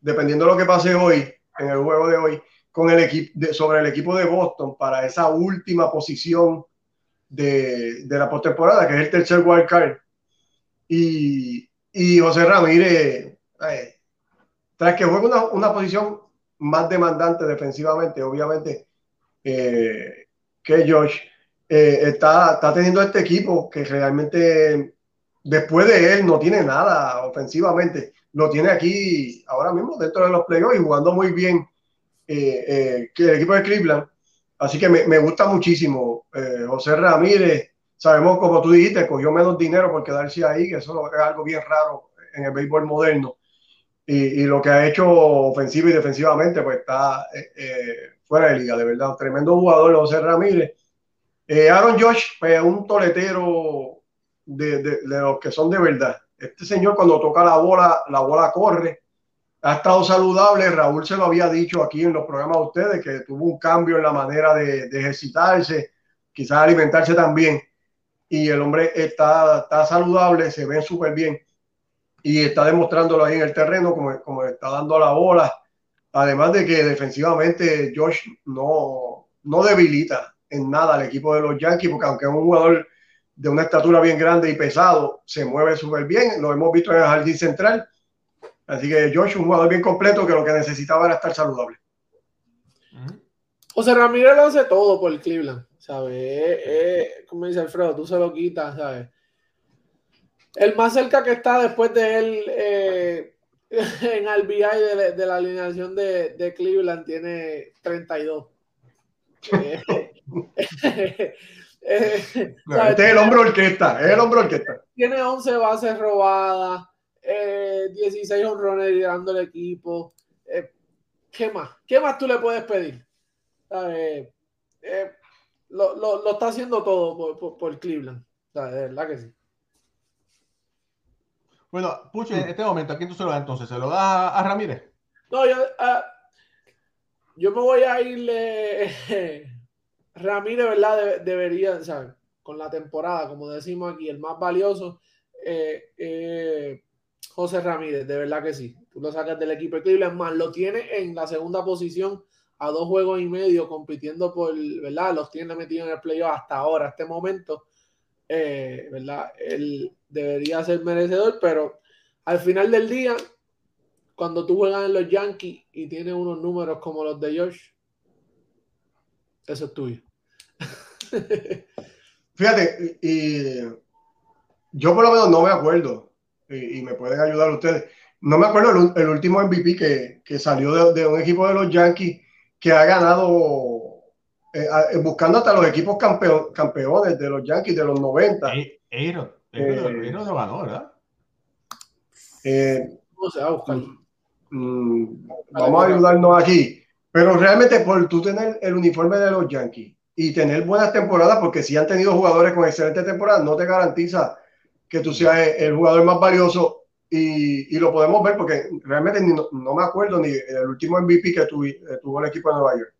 dependiendo de lo que pase hoy, en el juego de hoy, con el equipo sobre el equipo de Boston para esa última posición de, de la postemporada, que es el tercer wild card. Y, y José Ramírez, eh, tras que juega una, posición más demandante defensivamente, obviamente, eh, que Josh, eh, está, está teniendo este equipo que realmente después de él no tiene nada ofensivamente. Lo tiene aquí ahora mismo dentro de los playoffs y jugando muy bien que el equipo de Cleveland. Así que me gusta muchísimo. José Ramírez Sabemos, como tú dijiste, cogió menos dinero por quedarse ahí, que eso es algo bien raro en el béisbol moderno. Y, y lo que ha hecho ofensiva y defensivamente, pues está eh, eh, fuera de liga, de verdad. Un tremendo jugador, José Ramírez. Eh, Aaron Josh, pues un toletero de, de, de, los que son de verdad. Este señor cuando toca la bola, la bola corre. Ha estado saludable. Raúl se lo había dicho aquí en los programas de ustedes, que tuvo un cambio en la manera de, de ejercitarse, quizás alimentarse también y el hombre está, está saludable, se ve súper bien y está demostrándolo ahí en el terreno como, como está dando la bola. Además de que defensivamente Josh no, no debilita en nada al equipo de los Yankees, porque aunque es un jugador de una estatura bien grande y pesado, se mueve súper bien. Lo hemos visto en el jardín central. Así que Josh un jugador bien completo que lo que necesitaba era estar saludable. José Ramírez lo hace todo por el Cleveland. ¿Sabes? Eh, como dice Alfredo, tú se lo quitas, ¿sabes? El más cerca que está después de él eh, (laughs) en RBI de, de, la alineación de, de, Cleveland tiene 32. eh, (laughs) (laughs) este es el hombro orquesta, es el hombro orquesta. Tiene 11 bases robadas, 16 eh, honrones liderando el equipo. Eh, ¿Qué más? ¿Qué más tú le puedes pedir? ¿Sabes? Lo, lo, lo, está haciendo todo por, por, por Cleveland. O sea, de verdad que sí. Bueno, Pucho, en este momento, ¿a quién tú se lo das entonces? ¿Se lo das a, a Ramírez? No, yo, uh, yo me voy a ir. Eh, (laughs) Ramírez, ¿verdad? De, debería, ¿sabes? Con la temporada, como decimos aquí, el más valioso. Eh, eh, José Ramírez, de verdad que sí. Tú lo sacas del equipo de Cleveland, más lo tiene en la segunda posición a dos juegos y medio compitiendo por, ¿verdad? Los tiene metidos en el playoff hasta ahora, este momento, eh, ¿verdad? Él debería ser merecedor, pero al final del día, cuando tú juegas en los Yankees y tienes unos números como los de George, eso es tuyo. (laughs) Fíjate, y yo por lo menos no me acuerdo, y, me pueden ayudar ustedes. No me acuerdo el, último MVP que, que salió de, un equipo de los Yankees que ha ganado, eh, buscando hasta los equipos campeón, campeones de los Yankees de los 90. Eiro, lo ganó, ¿verdad? Eh, ¿Cómo se va a buscar? Mm, vamos a ayudarnos aquí. Pero realmente por tú tener el uniforme de los Yankees y tener buenas temporadas, porque si han tenido jugadores con excelentes temporadas, no te garantiza que tú seas el jugador más valioso y, y, lo podemos ver porque realmente ni, no, me acuerdo ni el último MVP que tuvi, eh, tuvo el equipo de Nueva York.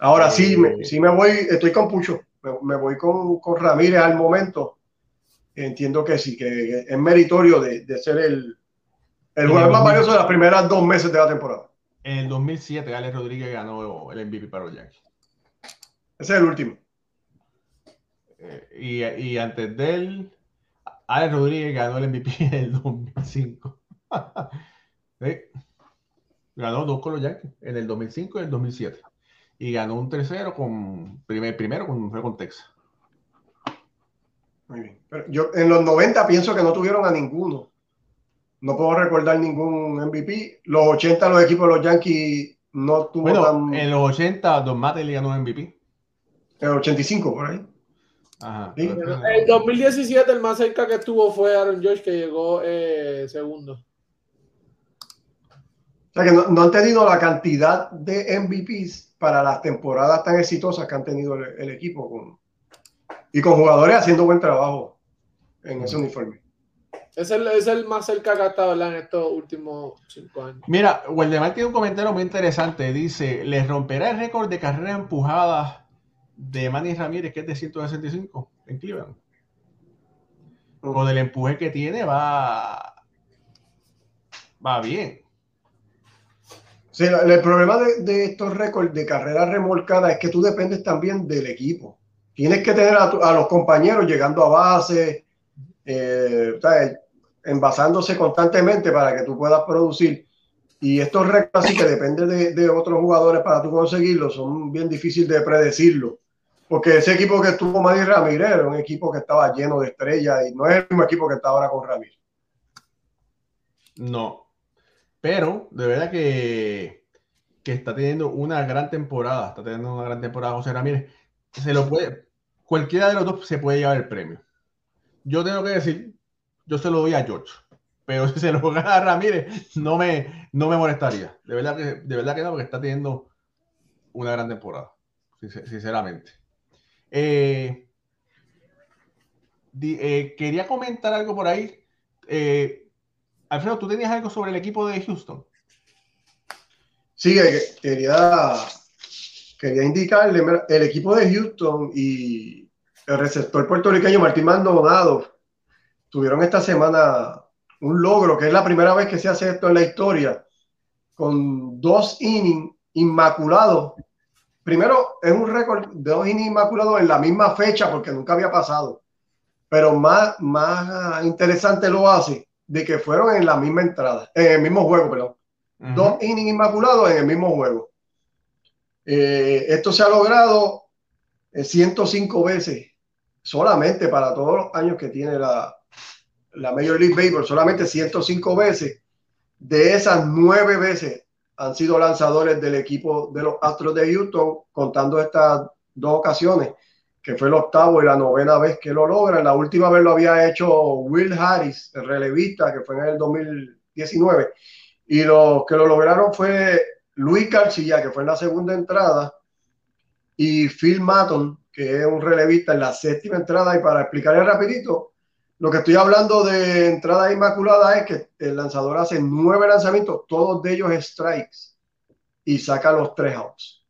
Ahora sí, me, sí me voy, estoy con Pucho, me, me voy con, con, Ramírez al momento. Entiendo que sí, que es meritorio de, de ser el, el jugador más valioso de las primeras dos meses de la temporada. En el 2007, Alex Rodríguez ganó el MVP para los Yankees. Ese es el último. Eh, y, y antes de él, Alex Rodríguez ganó el MVP en el 2005. ¿Sí? Ganó dos con los Yankees en el 2005 y el 2007. Y ganó un tercero con primer, primero con, fue con Texas. Muy bien. Pero yo en los 90 pienso que no tuvieron a ninguno. No puedo recordar ningún MVP. Los 80 los equipos de los Yankees no tuvo Bueno, tan... en los 80 Don Mattingly ganó MVP. En el 85 por ahí. Ajá. El 2017 el más cerca que estuvo fue Aaron George que llegó eh, segundo. O sea que no, no han tenido la cantidad de MVPs para las temporadas tan exitosas que han tenido el, el equipo con, y con jugadores haciendo buen trabajo en ese uniforme. Es el, es el más cerca que ha estado ¿verdad? en estos últimos cinco años. Mira, Waldemar tiene un comentario muy interesante. Dice, ¿les romperá el récord de carreras empujadas de Manny Ramírez, que es de 165 en Cleveland? Con el empuje que tiene va, va bien. Sí, el, el problema de, de estos récords de carreras remolcadas es que tú dependes también del equipo. Tienes que tener a, tu- a los compañeros llegando a base, eh, envasándose constantemente para que tú puedas producir. Y estos récords así que dependen de, de otros jugadores para tú conseguirlos son bien difíciles de predecirlo. Porque ese equipo que estuvo Manny Ramírez era un equipo que estaba lleno de estrellas y no es el mismo equipo que está ahora con Ramírez. No. Pero de verdad que, que está teniendo una gran temporada. Está teniendo una gran temporada José Ramírez. Se lo puede, cualquiera de los dos se puede llevar el premio. Yo tengo que decir, yo se lo doy a George. Pero (laughs) si se lo gana Ramírez, no me, no me molestaría. De verdad que, de verdad que no, porque está teniendo una gran temporada. sincer- Sinceramente. Eh, eh, quería comentar algo por ahí. Eh, Alfredo, ¿tú tenías algo sobre el equipo de Houston? Sí, que- quería, quería indicarle, el equipo de Houston y el receptor puertorriqueño Martín Maldonado tuvieron esta semana un logro, que es la primera vez que se hace esto en la historia, con dos innings inmaculados. Primero, es un récord de dos innings inmaculados en la misma fecha, porque nunca había pasado. Pero más, más interesante lo hace de que fueron en la misma entrada, en el mismo juego, perdón dos innings inmaculados en el mismo juego. Eh, esto se ha logrado eh, 105 veces solamente para todos los años que tiene la, la Major League Baseball, solamente 105 veces. De esas nueve veces han sido lanzadores del equipo de los Astros de Houston, contando estas dos ocasiones, que fue el octavo y la novena vez que lo logran. La última vez lo había hecho Will Harris, el relevista, que fue en el 2019 y los que lo lograron fue Luis García, que fue en la segunda entrada, y Phil Matton, que es un relevista en la séptima entrada. Y para explicarle rapidito, lo que estoy hablando de entrada inmaculada es que el lanzador hace nueve lanzamientos, todos de ellos strikes, y saca los tres outs.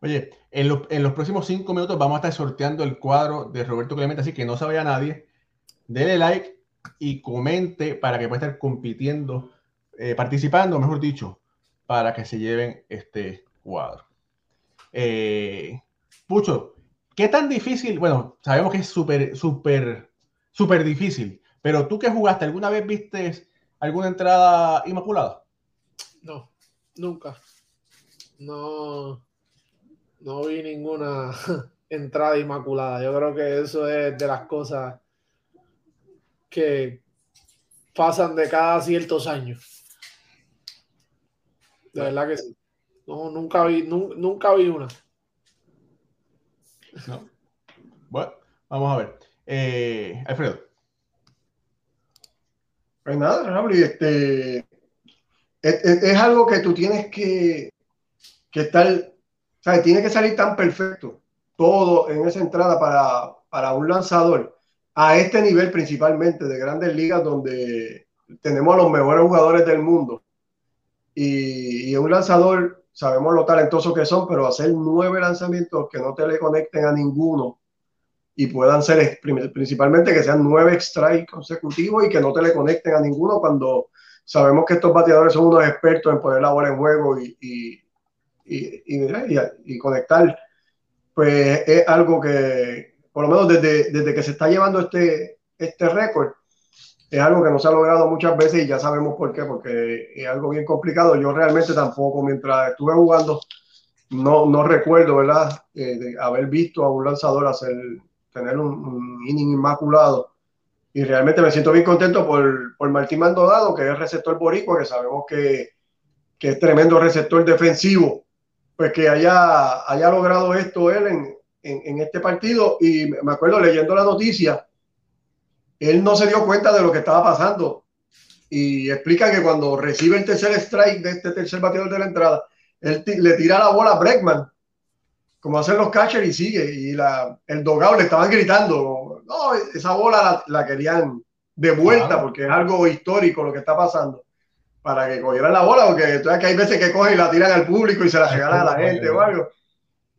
Oye, en, los- próximos cinco minutos vamos a estar sorteando el cuadro de Roberto Clemente, así que no se vaya nadie. Dele like y comente para que pueda estar compitiendo, eh, participando, mejor dicho, para que se lleven este cuadro. Eh, Pucho, ¿qué tan difícil? Bueno, sabemos que es súper, súper, súper difícil, pero tú que jugaste, ¿alguna vez viste alguna entrada inmaculada? No, nunca. No, no vi ninguna (laughs) entrada inmaculada. Yo creo que eso es de las cosas que pasan de cada ciertos años. De verdad que sí. No, nunca vi, nu- nunca vi una. ¿No? Bueno, vamos a ver. Eh, Alfredo. Pues nada, Raúl, este, es, es- es algo que tú tienes que, que estar, ¿sabes? Tiene que salir tan perfecto todo en esa entrada para, para un lanzador a este nivel principalmente de grandes ligas donde tenemos a los mejores jugadores del mundo y, y un lanzador, sabemos lo talentosos que son, pero hacer nueve lanzamientos que no te le conecten a ninguno y puedan ser principalmente que sean nueve strikes consecutivos y que no te le conecten a ninguno cuando sabemos que estos bateadores son unos expertos en poner la bola en juego y, y, y- y conectar, pues es algo que, por lo menos desde, desde que se está llevando este, este récord. Es algo que no se ha logrado muchas veces y ya sabemos por qué, porque es algo bien complicado. Yo realmente tampoco, mientras estuve jugando, no, no recuerdo, ¿verdad?, eh, de haber visto a un lanzador hacer, tener un, inning inmaculado. Y realmente me siento bien contento por, por Martín Maldonado, que es el receptor boricua, que sabemos que, que es tremendo receptor defensivo, pues que haya, haya logrado esto él en, en, en, este partido. Y me acuerdo leyendo la noticia, él no se dio cuenta de lo que estaba pasando. Y explica que cuando recibe el tercer strike de este tercer bateador de la entrada, él le tira la bola a Breckman, como hacen los catchers, y sigue. Y la, el dogado le estaban gritando, no, esa bola la, la querían de vuelta, claro. porque es algo histórico lo que está pasando, para que cogieran la bola, porque que hay veces que cogen y la tiran al público y se la regalan a la gente o algo.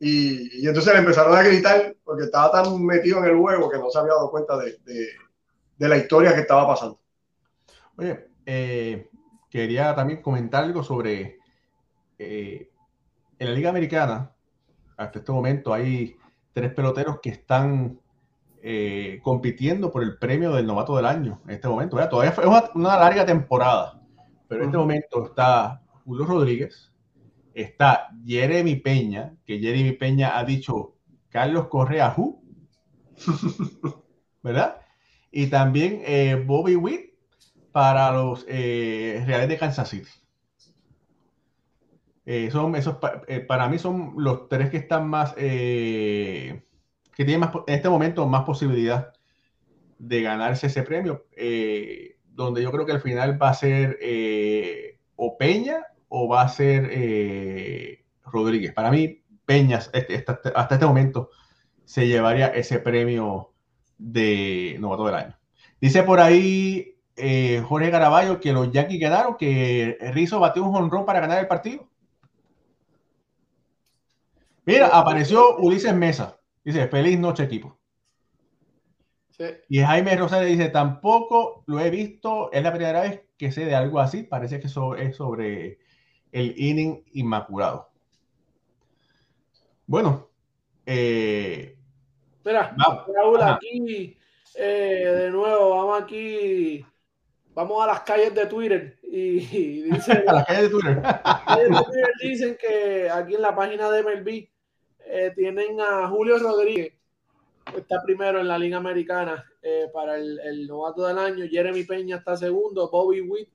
Y, y, entonces le empezaron a gritar porque estaba tan metido en el juego que no se había dado cuenta de, de, de la historia que estaba pasando. Oye, eh, quería también comentar algo sobre eh, en la Liga Americana, hasta este momento hay tres peloteros que están eh, compitiendo por el premio del novato del año en este momento. ¿verdad? Todavía fue una, una, larga temporada, pero en este momento está Julio Rodríguez, está Jeremy Peña, que Jeremy Peña ha dicho Carlos Correa, ¿who? (laughs) ¿verdad? Y también eh, Bobby Witt para los eh, Reales de Kansas City. Eh, son esos, eh, para mí son los tres que están más, eh, que tienen más, en este momento más posibilidad de ganarse ese premio, donde yo creo que al final va a ser o Peña o va a ser Rodríguez. Para mí, Peña este, hasta este momento se llevaría ese premio de novato del año. Dice por ahí Jorge Garaballo que los Yankees quedaron, que Rizzo batió un honrón para ganar el partido. Mira, apareció Ulises Mesa. Dice, feliz noche, equipo. Sí. Y Jaime Rosario dice, tampoco lo he visto, es la primera vez que sé de algo así, parece que eso es sobre el inning inmaculado. Bueno, eh, Mira, Raúl, aquí eh, de nuevo, vamos aquí, vamos a las calles de Twitter y, y (laughs) dicen, (laughs) a las calles de Twitter dicen que aquí en la página de MLB eh, tienen a Julio Rodríguez, que está primero en la Liga Americana eh, para el, el, novato del año. Jeremy Peña está segundo. Bobby Witt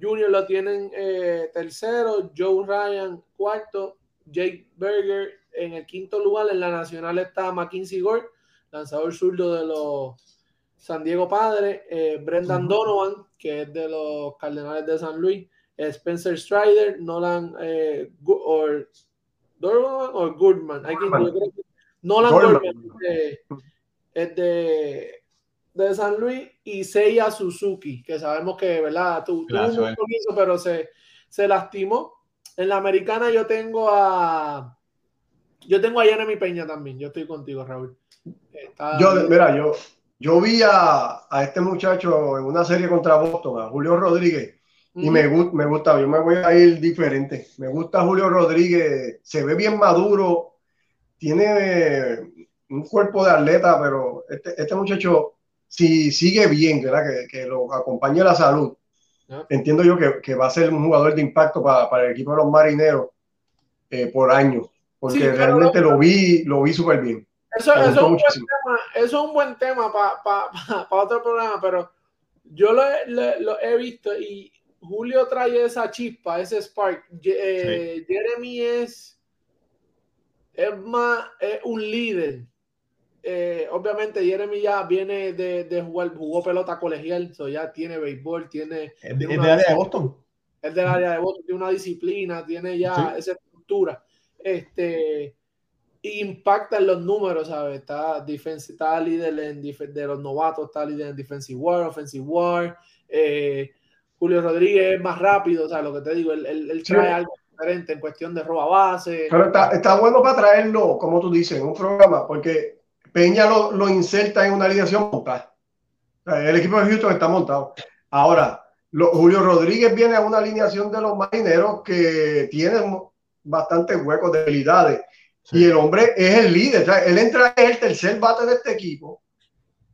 Jr. lo tienen eh, tercero. Joe Ryan cuarto. Jake Berger en el quinto lugar. En la nacional está Mackenzie Gore, lanzador zurdo de los San Diego Padres. Eh, Brendan uh -huh. Donovan, que es de los Cardenales de San Luis. Spencer Strider, Nolan or Dorman o Goodman. Hay que, yo creo que Nolan Goodman es, es de, de, San Luis y Seiya Suzuki, que sabemos que, ¿verdad? Tuvo un compromiso, pero se, se lastimó. En la americana yo tengo a yo tengo a Jeremy Peña también. Yo estoy contigo, Raúl. Está... Yo, mira, yo, yo vi a, a, este muchacho en una serie contra Boston, a Julio Rodríguez, y me, me gusta, yo me voy a ir diferente. Me gusta Julio Rodríguez, se ve bien maduro, tiene un cuerpo de atleta, pero este, este muchacho, si sigue bien, ¿verdad? Que, que lo acompañe la salud, ¿no? entiendo yo que, que, va a ser un jugador de impacto para, para el equipo de los marineros eh, por años, porque sí, realmente lo, lo vi, lo vi súper bien. Eso, eso, es un tema, eso, es un buen tema para pa, pa, pa otro programa, pero yo lo, lo, lo he visto y Julio trae esa chispa, ese spark. Eh, sí. Jeremy es, es más, es un líder. Eh, obviamente Jeremy ya viene de, de, jugar, jugó pelota colegial, so ya tiene béisbol, tiene... Es de, del área de Boston. Es del área de Boston, tiene una disciplina, tiene ya sí. esa estructura. Este, impacta en los números, ¿sabes? Está, defense, está líder en, de los novatos, está líder en defensive war, offensive war, eh, Julio Rodríguez es más rápido, o sea, lo que te digo, él, él, él trae sí. algo diferente en cuestión de roba base. Pero está, está, bueno para traerlo, como tú dices, en un programa, porque Peña lo, lo inserta en una alineación montada. El equipo de Houston está montado. Ahora, lo, Julio Rodríguez viene a una alineación de los marineros que tienen bastantes huecos, debilidades. Sí. Y el hombre es el líder. O sea, él entra, es el tercer bate de este equipo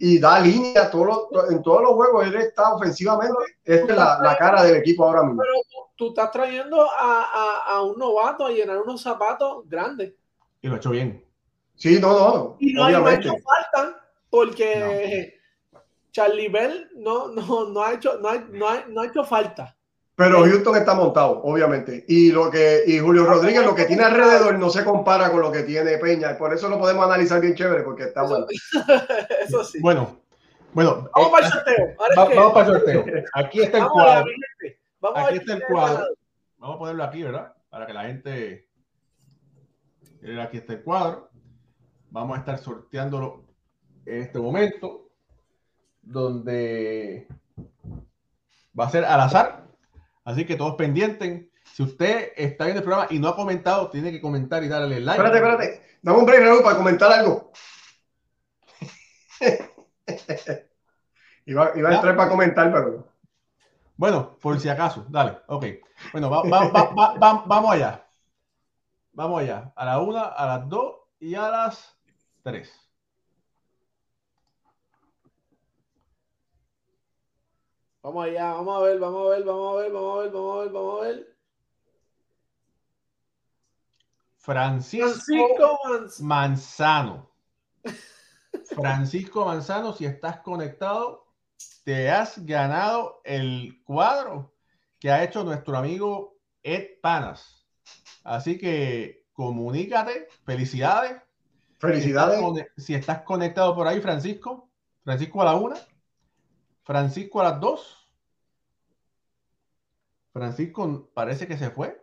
y da línea todos los- en todos los juegos. Él está ofensivamente, esta es la, la cara del equipo ahora mismo. Pero tú estás trayendo a, a, a un novato a llenar unos zapatos grandes. Y lo ha hecho bien. Sí, no, no, Y no, hay- obviamente. hecho falta porque Charlie Bell no, no, no, ha hecho, no, ha, no, ha, no ha hecho falta. Pero Houston está montado, obviamente. Y lo que y Julio Rodríguez, lo que tiene alrededor no se compara con lo que tiene Peña. Por eso lo podemos analizar bien chévere, porque está bueno. (laughs) Eso sí. Bueno, bueno. Vamos eh, para el sorteo. Va- que- vamos para el sorteo. Aquí está el Vamos cuadro. gente. Vamos a Aquí está el quién es cuadro. Vamos a ponerlo aquí, ¿verdad? Para que la gente. Aquí está el cuadro. Vamos a estar sorteándolo en este momento. Donde va a ser al azar. Así que todos pendientes. Si usted está viendo el programa y no ha comentado, tiene que comentar y darle like. Espérate, espérate. Dame un break, Raúl, para comentar algo. (laughs) iba, iba a entrar para comentar, pero. Bueno, por si acaso, dale, ok. Bueno, va- va- va- va- va- vamos allá. Vamos allá. A la una, a las dos y a las tres. Vamos allá, vamos a ver, vamos a ver, vamos a ver, vamos a ver, vamos a ver, vamos a ver. Francisco, Francisco Manz- Manzano. (laughs) Francisco Manzano, si estás conectado, te has ganado el cuadro que ha hecho nuestro amigo Ed Panas. Así que comunícate, felicidades. Felicidades. Si estás, si estás conectado por ahí, Francisco. Francisco a la una. Francisco a las dos. Francisco parece que se fue.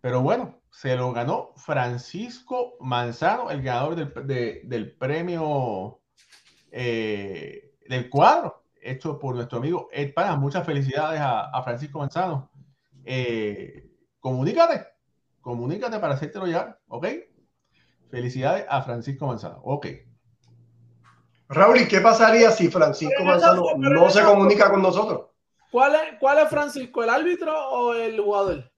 Pero bueno, se lo ganó Francisco Manzano, el ganador del, de- del premio eh, del cuadro, hecho por nuestro amigo Ed Panas. Muchas felicidades a, a Francisco Manzano. Eh, comunícate, comunícate para hacértelo llegar, ¿ok? Felicidades a Francisco Manzano. Ok. Raúl, ¿y qué pasaría si Francisco Manzano no se comunica con nosotros? ¿Cuál es, ¿Cuál es Francisco, el árbitro o el jugador?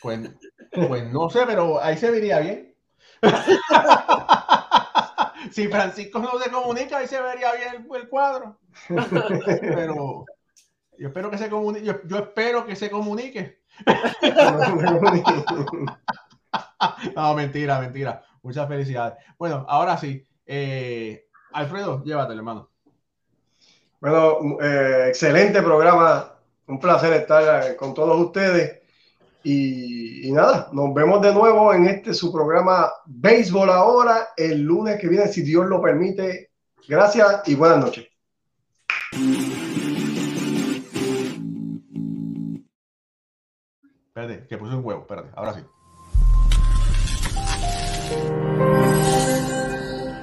Pues, pues no sé, pero ahí se vería bien. (laughs) si Francisco no se comunica, ahí se vería bien el, el cuadro. Pero yo espero que se comunique. Yo, yo espero que se comunique. (laughs) No, mentira, mentira. Muchas felicidades. Bueno, ahora sí. Eh, Alfredo, llévatelo, hermano. Bueno, eh, excelente programa. Un placer estar eh, con todos ustedes. Y, y nada, nos vemos de nuevo en este su programa Béisbol Ahora el lunes que viene, si Dios lo permite. Gracias y buenas noches. Espérate, que puse un huevo. Espérate, ahora sí.